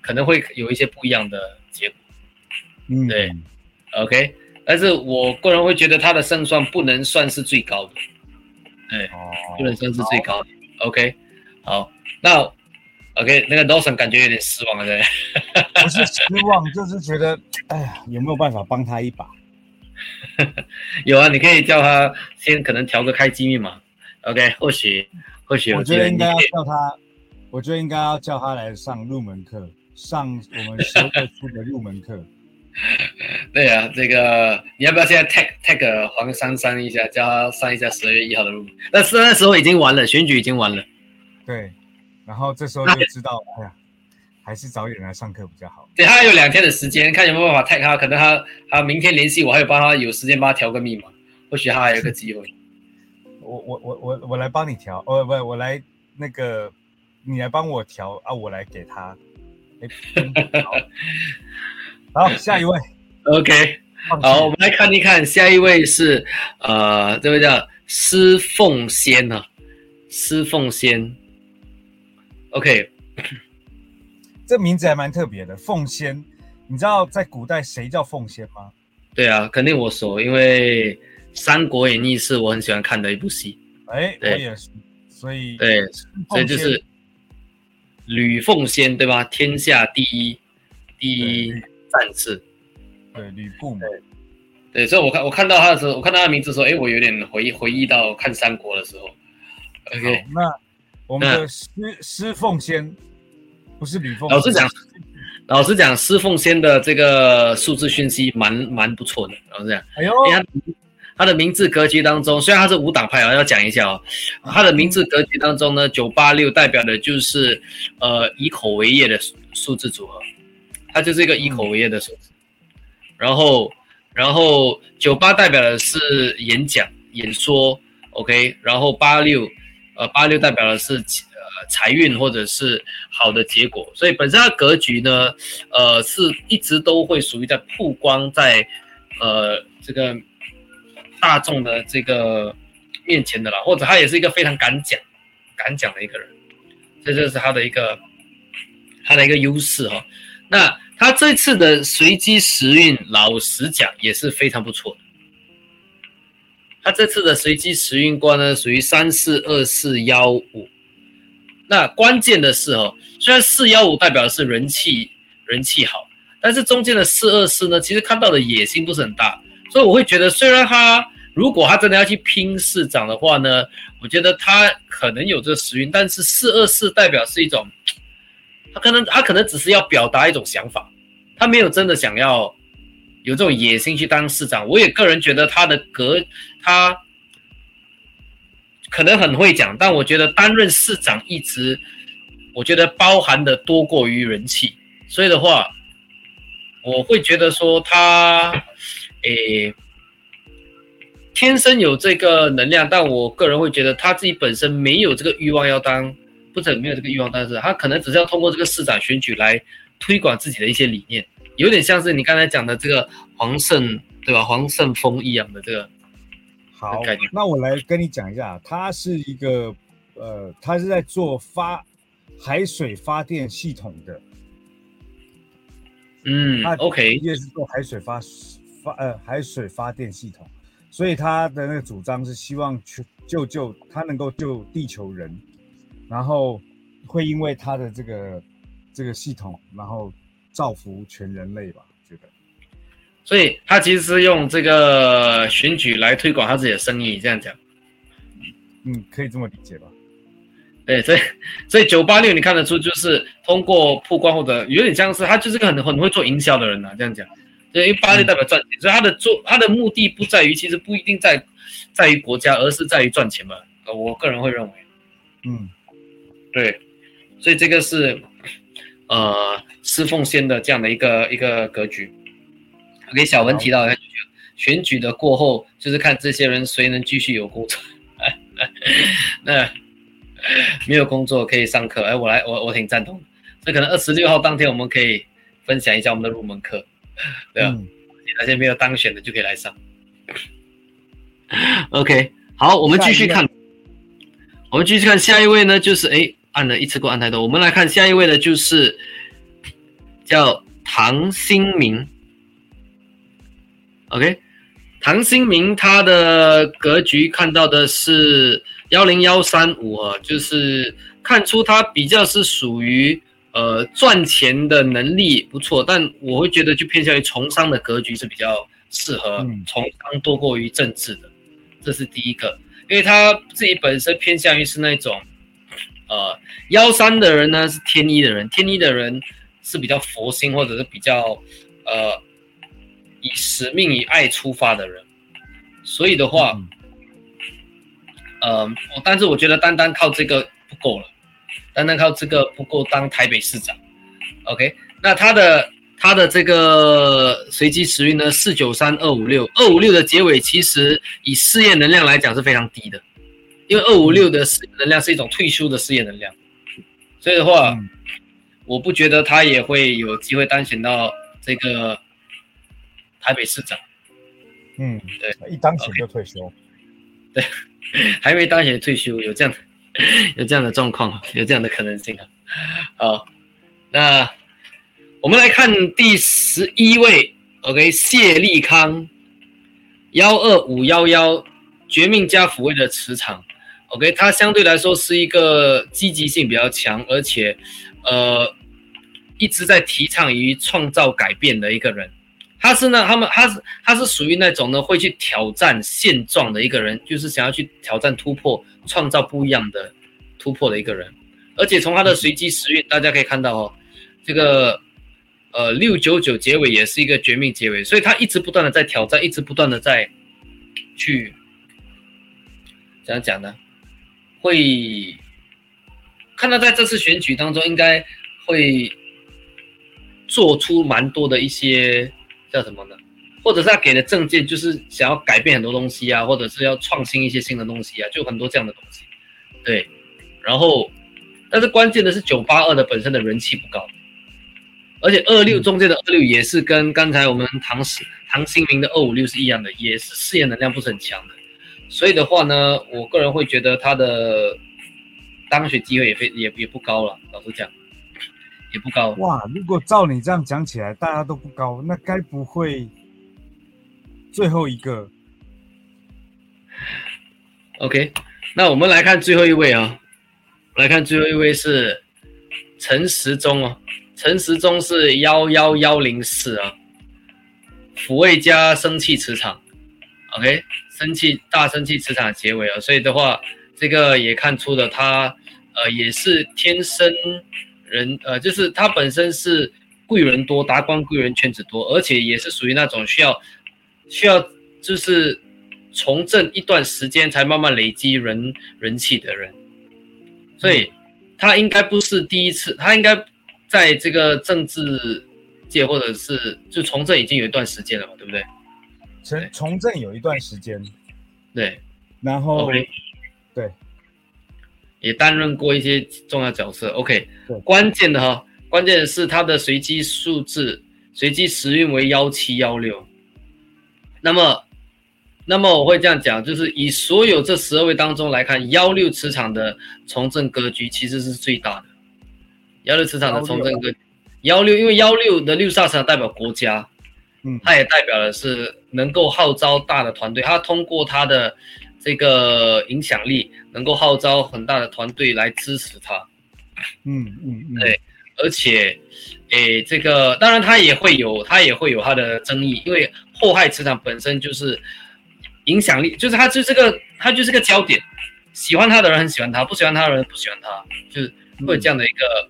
可能会有一些不一样的结果。嗯，对，OK，但是我个人会觉得他的胜算不能算是最高的，对，不能算是最高的，OK，好，那 OK，那个 Dawson 感觉有点失望了，对，不是失望，就是觉得，哎呀，有没有办法帮他一把？有啊，你可以叫他先可能调个开机密码，OK，或许或许我觉得应该要叫他，我觉得应该要叫他来上入门课，上我们十二出的入门课。对啊，这个你要不要现在 tag tag 黄珊珊一下，叫他上一下十二月一号的入门？那那时候已经完了，选举已经完了。对，然后这时候就知道，哎呀，还是早点来上课比较好。对他还有两天的时间，看有没有办法 tag 他，可能他他明天联系我，还有帮他有时间帮他调个密码，或许他还有个机会。我我我我我来帮你调，哦不，我来那个你来帮我调啊，我来给他。好，下一位，OK，好，我们来看一看，下一位是呃，这位叫施凤仙呢，施凤仙，OK，这名字还蛮特别的，凤仙，你知道在古代谁叫凤仙吗？对啊，肯定我熟，因为《三国演义》是我很喜欢看的一部戏。哎，我也是，所以对，所以就是。吕奉先对吧？天下第一第一战士，对吕布嘛。对，所以我看我看到他的时候，我看到他的名字的时候，哎，我有点回忆回忆到看三国的时候。OK，那我们的师师奉先不是吕奉。老实讲，老实讲，施奉先的这个数字讯息蛮蛮不错的。老实讲，哎呦。他的名字格局当中，虽然他是无党派啊，要讲一下哦。他的名字格局当中呢，九八六代表的就是呃以口为业的数字组合，它就是一个以口为业的数字。然后，然后九八代表的是演讲、演说，OK。然后八六，呃八六代表的是呃财运或者是好的结果。所以本身它格局呢，呃是一直都会属于在曝光在呃这个。大众的这个面前的啦，或者他也是一个非常敢讲、敢讲的一个人，这就是他的一个他的一个优势哈。那他这次的随机时运，老实讲也是非常不错的。他这次的随机时运卦呢，属于三四二四幺五。那关键的是哦，虽然四幺五代表的是人气人气好，但是中间的四二四呢，其实看到的野心不是很大。所以我会觉得，虽然他如果他真的要去拼市长的话呢，我觉得他可能有这个时运，但是四二四代表是一种，他可能他可能只是要表达一种想法，他没有真的想要有这种野心去当市长。我也个人觉得他的格他可能很会讲，但我觉得担任市长一直，我觉得包含的多过于人气，所以的话，我会觉得说他。诶，天生有这个能量，但我个人会觉得他自己本身没有这个欲望要当，不是没有这个欲望，但是他可能只是要通过这个市长选举来推广自己的一些理念，有点像是你刚才讲的这个黄胜对吧？黄胜峰一样的这个好那我来跟你讲一下，他是一个呃，他是在做发海水发电系统的，嗯，OK，也是做海水发。发呃海水发电系统，所以他的那个主张是希望去救救他能够救地球人，然后会因为他的这个这个系统，然后造福全人类吧？觉得，所以他其实是用这个选举来推广他自己的生意，这样讲，嗯，可以这么理解吧？对，所以所以九八六你看得出就是通过曝光或者有点像是他就是个很很会做营销的人呐，这样讲。对，因为八六代表赚钱，所以他的做他的目的不在于，其实不一定在在于国家，而是在于赚钱嘛。呃，我个人会认为，嗯，对，所以这个是呃施奉先的这样的一个一个格局。给小文提到，选举的过后，就是看这些人谁能继续有工作，那没有工作可以上课。哎，我来，我我挺赞同的。所以可能二十六号当天，我们可以分享一下我们的入门课。对啊，那些没有当选的就可以来上。OK，好，我们继续看，我们继续看下一位呢，就是哎，按了一次过按太多，我们来看下一位的，就是叫唐新明。OK，唐新明他的格局看到的是幺零幺三五啊，就是看出他比较是属于。呃，赚钱的能力不错，但我会觉得就偏向于从商的格局是比较适合从商多过于政治的，这是第一个，因为他自己本身偏向于是那种，呃，幺三的人呢是天一的人，天一的人是比较佛心或者是比较呃以使命以爱出发的人，所以的话，呃，但是我觉得单单靠这个不够了。单单靠这个不够当台北市长，OK，那他的他的这个随机时运呢，四九三二五六，二五六的结尾其实以事业能量来讲是非常低的，因为二五六的事业能量是一种退休的事业能量，所以的话，我不觉得他也会有机会当选到这个台北市长。嗯，对，一当选就退休。对，还没当选退休，有这样的 有这样的状况，有这样的可能性啊。好，那我们来看第十一位，OK，谢立康，幺二五幺幺，绝命加抚慰的磁场，OK，他相对来说是一个积极性比较强，而且呃一直在提倡于创造改变的一个人。他是呢，他们他是他是属于那种呢会去挑战现状的一个人，就是想要去挑战突破、创造不一样的突破的一个人。而且从他的随机时运，大家可以看到哦，这个呃六九九结尾也是一个绝命结尾，所以他一直不断的在挑战，一直不断的在去怎样讲呢？会看到在这次选举当中，应该会做出蛮多的一些。叫什么呢？或者是他给的证件就是想要改变很多东西啊，或者是要创新一些新的东西啊，就很多这样的东西。对，然后，但是关键的是九八二的本身的人气不高，而且二六中间的二六也是跟刚才我们唐史唐新明的二五六是一样的，也是试验能量不是很强的。所以的话呢，我个人会觉得他的当选机会也非也也不高了，老实讲。也不高哇！如果照你这样讲起来，大家都不高，那该不会最后一个？OK，那我们来看最后一位啊，来看最后一位是陈时中哦，陈时中是幺幺幺零四啊，抚慰加生气磁场，OK，生气大生气磁场结尾啊，所以的话，这个也看出了他呃也是天生。人呃，就是他本身是贵人多，达官贵人圈子多，而且也是属于那种需要需要就是从政一段时间才慢慢累积人人气的人，所以他应该不是第一次，他应该在这个政治界或者是就从政已经有一段时间了嘛，对不对？从从政有一段时间，对，然后对。也担任过一些重要角色。OK，关键的哈，关键的是它的随机数字，随机时运为幺七幺六。那么，那么我会这样讲，就是以所有这十二位当中来看，幺六磁场的从政格局其实是最大的。幺六磁场的从政格，幺六因为幺六的六煞磁场代表国家，嗯，它也代表的是能够号召大的团队，它通过它的。这个影响力能够号召很大的团队来支持他，嗯嗯嗯，对，而且，诶，这个当然他也会有，他也会有他的争议，因为祸害磁场本身就是影响力，就是他就这个他就是个焦点，喜欢他的人很喜欢他，不喜欢他的人不喜欢他，就是会这样的一个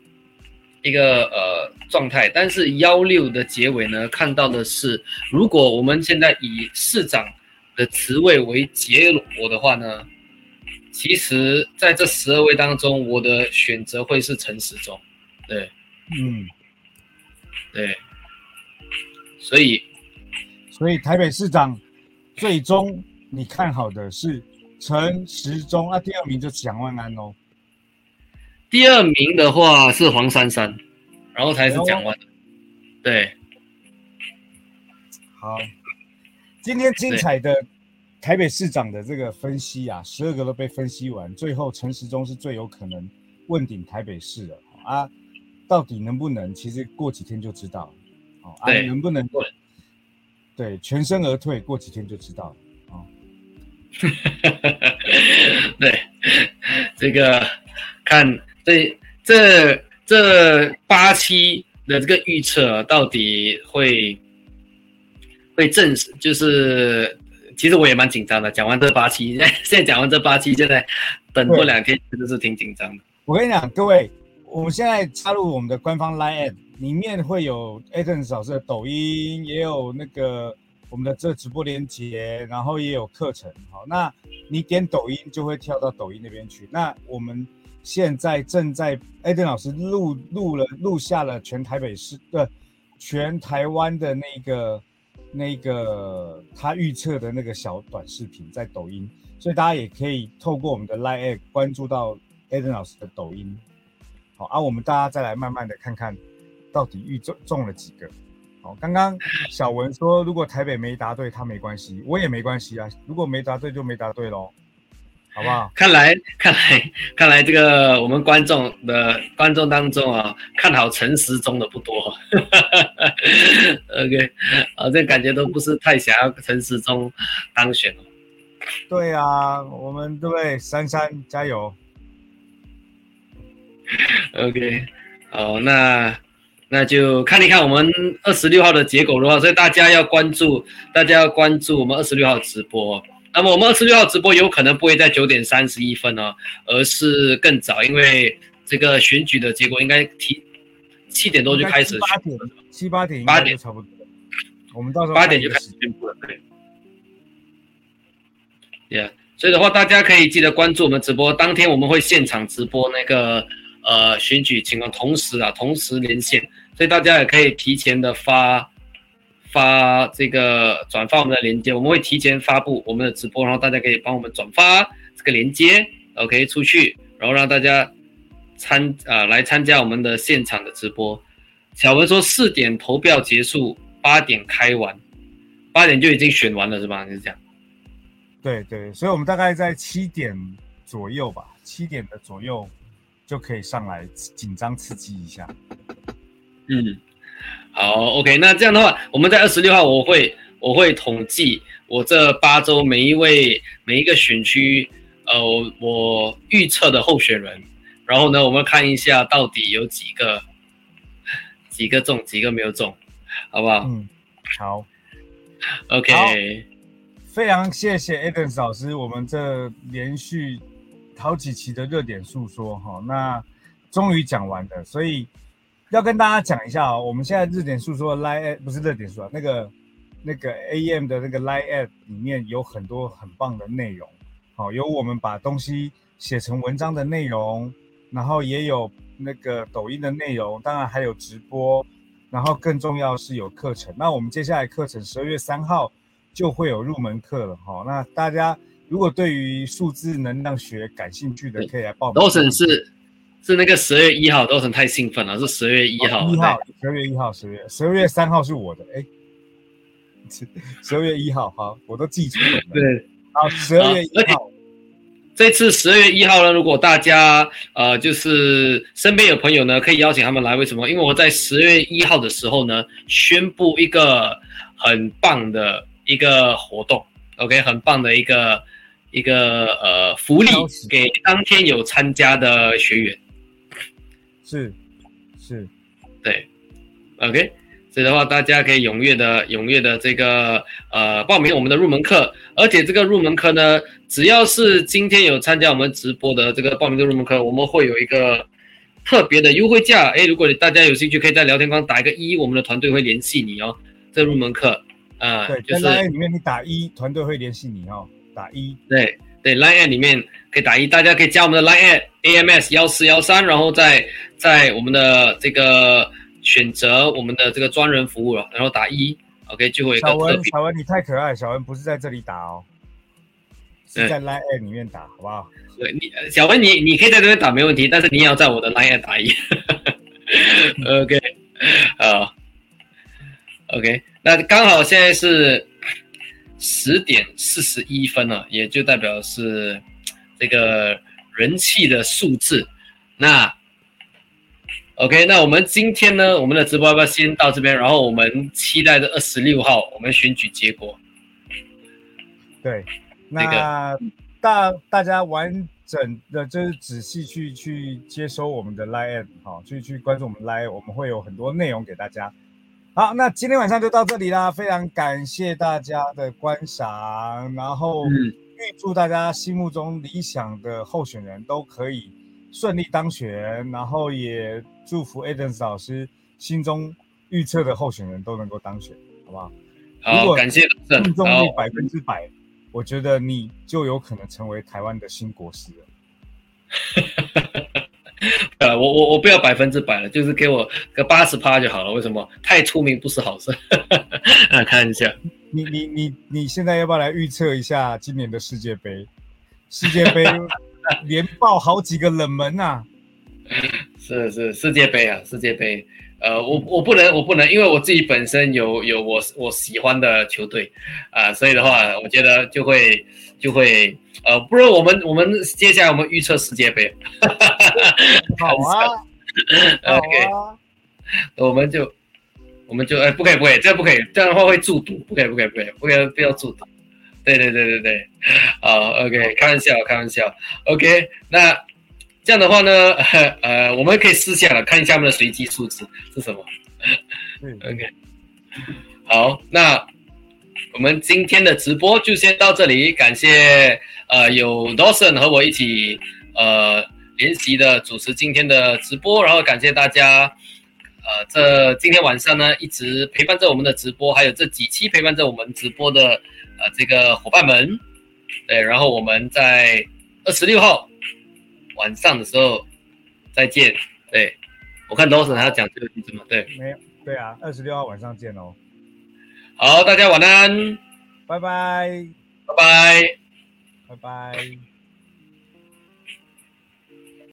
一个呃状态。但是幺六的结尾呢，看到的是，如果我们现在以市长。的职位为杰罗的话呢，其实在这十二位当中，我的选择会是陈时中，对，嗯，对，所以，所以台北市长最终你看好的是陈时中啊，第二名就蒋万安哦，第二名的话是黄珊珊，然后才是蒋万，对，好。今天精彩的台北市长的这个分析啊，十二个都被分析完，最后陈时中是最有可能问鼎台北市的啊，到底能不能？其实过几天就知道了。哦，啊，能不能？对，全身而退，过几天就知道了。哦，对，这个看这这这八期的这个预测到底会。会证实，就是其实我也蛮紧张的。讲完这八期，现在讲完这八期，现在等过两天真的是挺紧张的。我跟你讲，各位，我们现在加入我们的官方 Line，里面会有 Aden 老师的抖音，也有那个我们的这直播链接，然后也有课程。好，那你点抖音就会跳到抖音那边去。那我们现在正在 Eden 老师录录了录下了全台北市的全台湾的那个那个他预测的那个小短视频在抖音，所以大家也可以透过我们的 Line 关注到 Eden 老师的抖音。好，啊，我们大家再来慢慢的看看到底预中中了几个。好，刚刚小文说，如果台北没答对，他没关系，我也没关系啊。如果没答对就没答对喽，好不好？看来，看来，看来，这个我们观众的观众当中啊，看好陈时中的不多。OK，啊，这感觉都不是太想要陈时中当选哦。对啊，我们对不对？珊珊加油。OK，好，那。那就看一看我们二十六号的结果的话，所以大家要关注，大家要关注我们二十六号直播。那么我们二十六号直播有可能不会在九点三十一分哦，而是更早，因为这个选举的结果应该提七点多就开始，八点七八点八点差不多，我们到时候八点就开始宣布了，对。Yeah，所以的话，大家可以记得关注我们直播，当天我们会现场直播那个呃选举情况，同时啊，同时连线。所以大家也可以提前的发发这个转发我们的链接，我们会提前发布我们的直播，然后大家可以帮我们转发这个链接，OK 出去，然后让大家参啊来参加我们的现场的直播。小文说四点投票结束，八点开完，八点就已经选完了是吧？就是这样。对对，所以我们大概在七点左右吧，七点的左右就可以上来紧张刺激一下。嗯，好，OK，那这样的话，我们在二十六号我会我会统计我这八周每一位每一个选区，呃，我预测的候选人，然后呢，我们看一下到底有几个几个中，几个没有中，好不好？嗯，好，OK，非常谢谢 Eden 老师，我们这连续好几期的热点诉说哈，那终于讲完了，所以。要跟大家讲一下哦，我们现在热点诉说 Line 不是热点说那个那个 AM 的那个 Line App 里面有很多很棒的内容，好，有我们把东西写成文章的内容，然后也有那个抖音的内容，当然还有直播，然后更重要是有课程。那我们接下来课程十二月三号就会有入门课了，哈，那大家如果对于数字能量学感兴趣的，可以来报名。罗省是。是那个十二月一号，都很太兴奋了。是十二月一号，一号，十二月一号，十月十二月三号是我的，哎，十二月一号，好，我都记住了。对，好，十二月一号。这次十二月一号呢，如果大家呃，就是身边有朋友呢，可以邀请他们来。为什么？因为我在十月一号的时候呢，宣布一个很棒的一个活动，OK，很棒的一个一个呃福利给当天有参加的学员。是，是，对，OK，所以的话，大家可以踊跃的、踊跃的这个呃报名我们的入门课，而且这个入门课呢，只要是今天有参加我们直播的这个报名的入门课，我们会有一个特别的优惠价。哎，如果你大家有兴趣，可以在聊天框打一个一，我们的团队会联系你哦。这入门课，啊，对，就是 Line 里面你打一，团队会联系你哦，打一，对。对，Line 里面可以打一，大家可以加我们的 Line AMS 幺四幺三，然后在在我们的这个选择我们的这个专人服务了，然后打一，OK 最后一个小文，小文你太可爱，小文不是在这里打哦，是在 Line 里面打，好不好？对你，小文你你可以在这边打没问题，但是你也要在我的 Line 打一，OK，好，OK，那刚好现在是。十点四十一分了，也就代表是这个人气的数字。那 OK，那我们今天呢，我们的直播要不要先到这边？然后我们期待着二十六号我们选举结果。对，那个大大家完整的，就是仔细去去接收我们的 Live，好，去去关注我们 Live，我们会有很多内容给大家。好，那今天晚上就到这里啦，非常感谢大家的观赏，然后预祝大家心目中理想的候选人都可以顺利当选，然后也祝福 Eden 老师心中预测的候选人都能够当选，好不好？好，感谢命中率百分之百，我觉得你就有可能成为台湾的新国师了。呃，我我我不要百分之百了，就是给我个八十趴就好了。为什么？太出名不是好事。啊，看一下，你你你你现在要不要来预测一下今年的世界杯？世界杯 连爆好几个冷门呐！是是世界杯啊，世界杯。呃，我我不能，我不能，因为我自己本身有有我我喜欢的球队啊，所以的话，我觉得就会就会呃，不如我们我们接下来我们预测世界杯。好啊，OK，我们就我们就哎，不可以不可以，这样不可以，这样的话会注赌，不可以不可以不可以，不可以不要注赌。对对对对对，好，OK，开玩笑开玩笑，OK，那。这样的话呢，呃，我们可以试下了，看一下我们的随机数字是什么。嗯，OK，好，那我们今天的直播就先到这里，感谢呃有 Dawson 和我一起呃联席的主持今天的直播，然后感谢大家呃这今天晚上呢一直陪伴着我们的直播，还有这几期陪伴着我们直播的呃这个伙伴们，对，然后我们在二十六号。晚上的时候再见。对我看罗森还要讲这个句子吗？对，没有。对啊，二十六号晚上见哦。好，大家晚安，拜拜，拜拜，拜拜。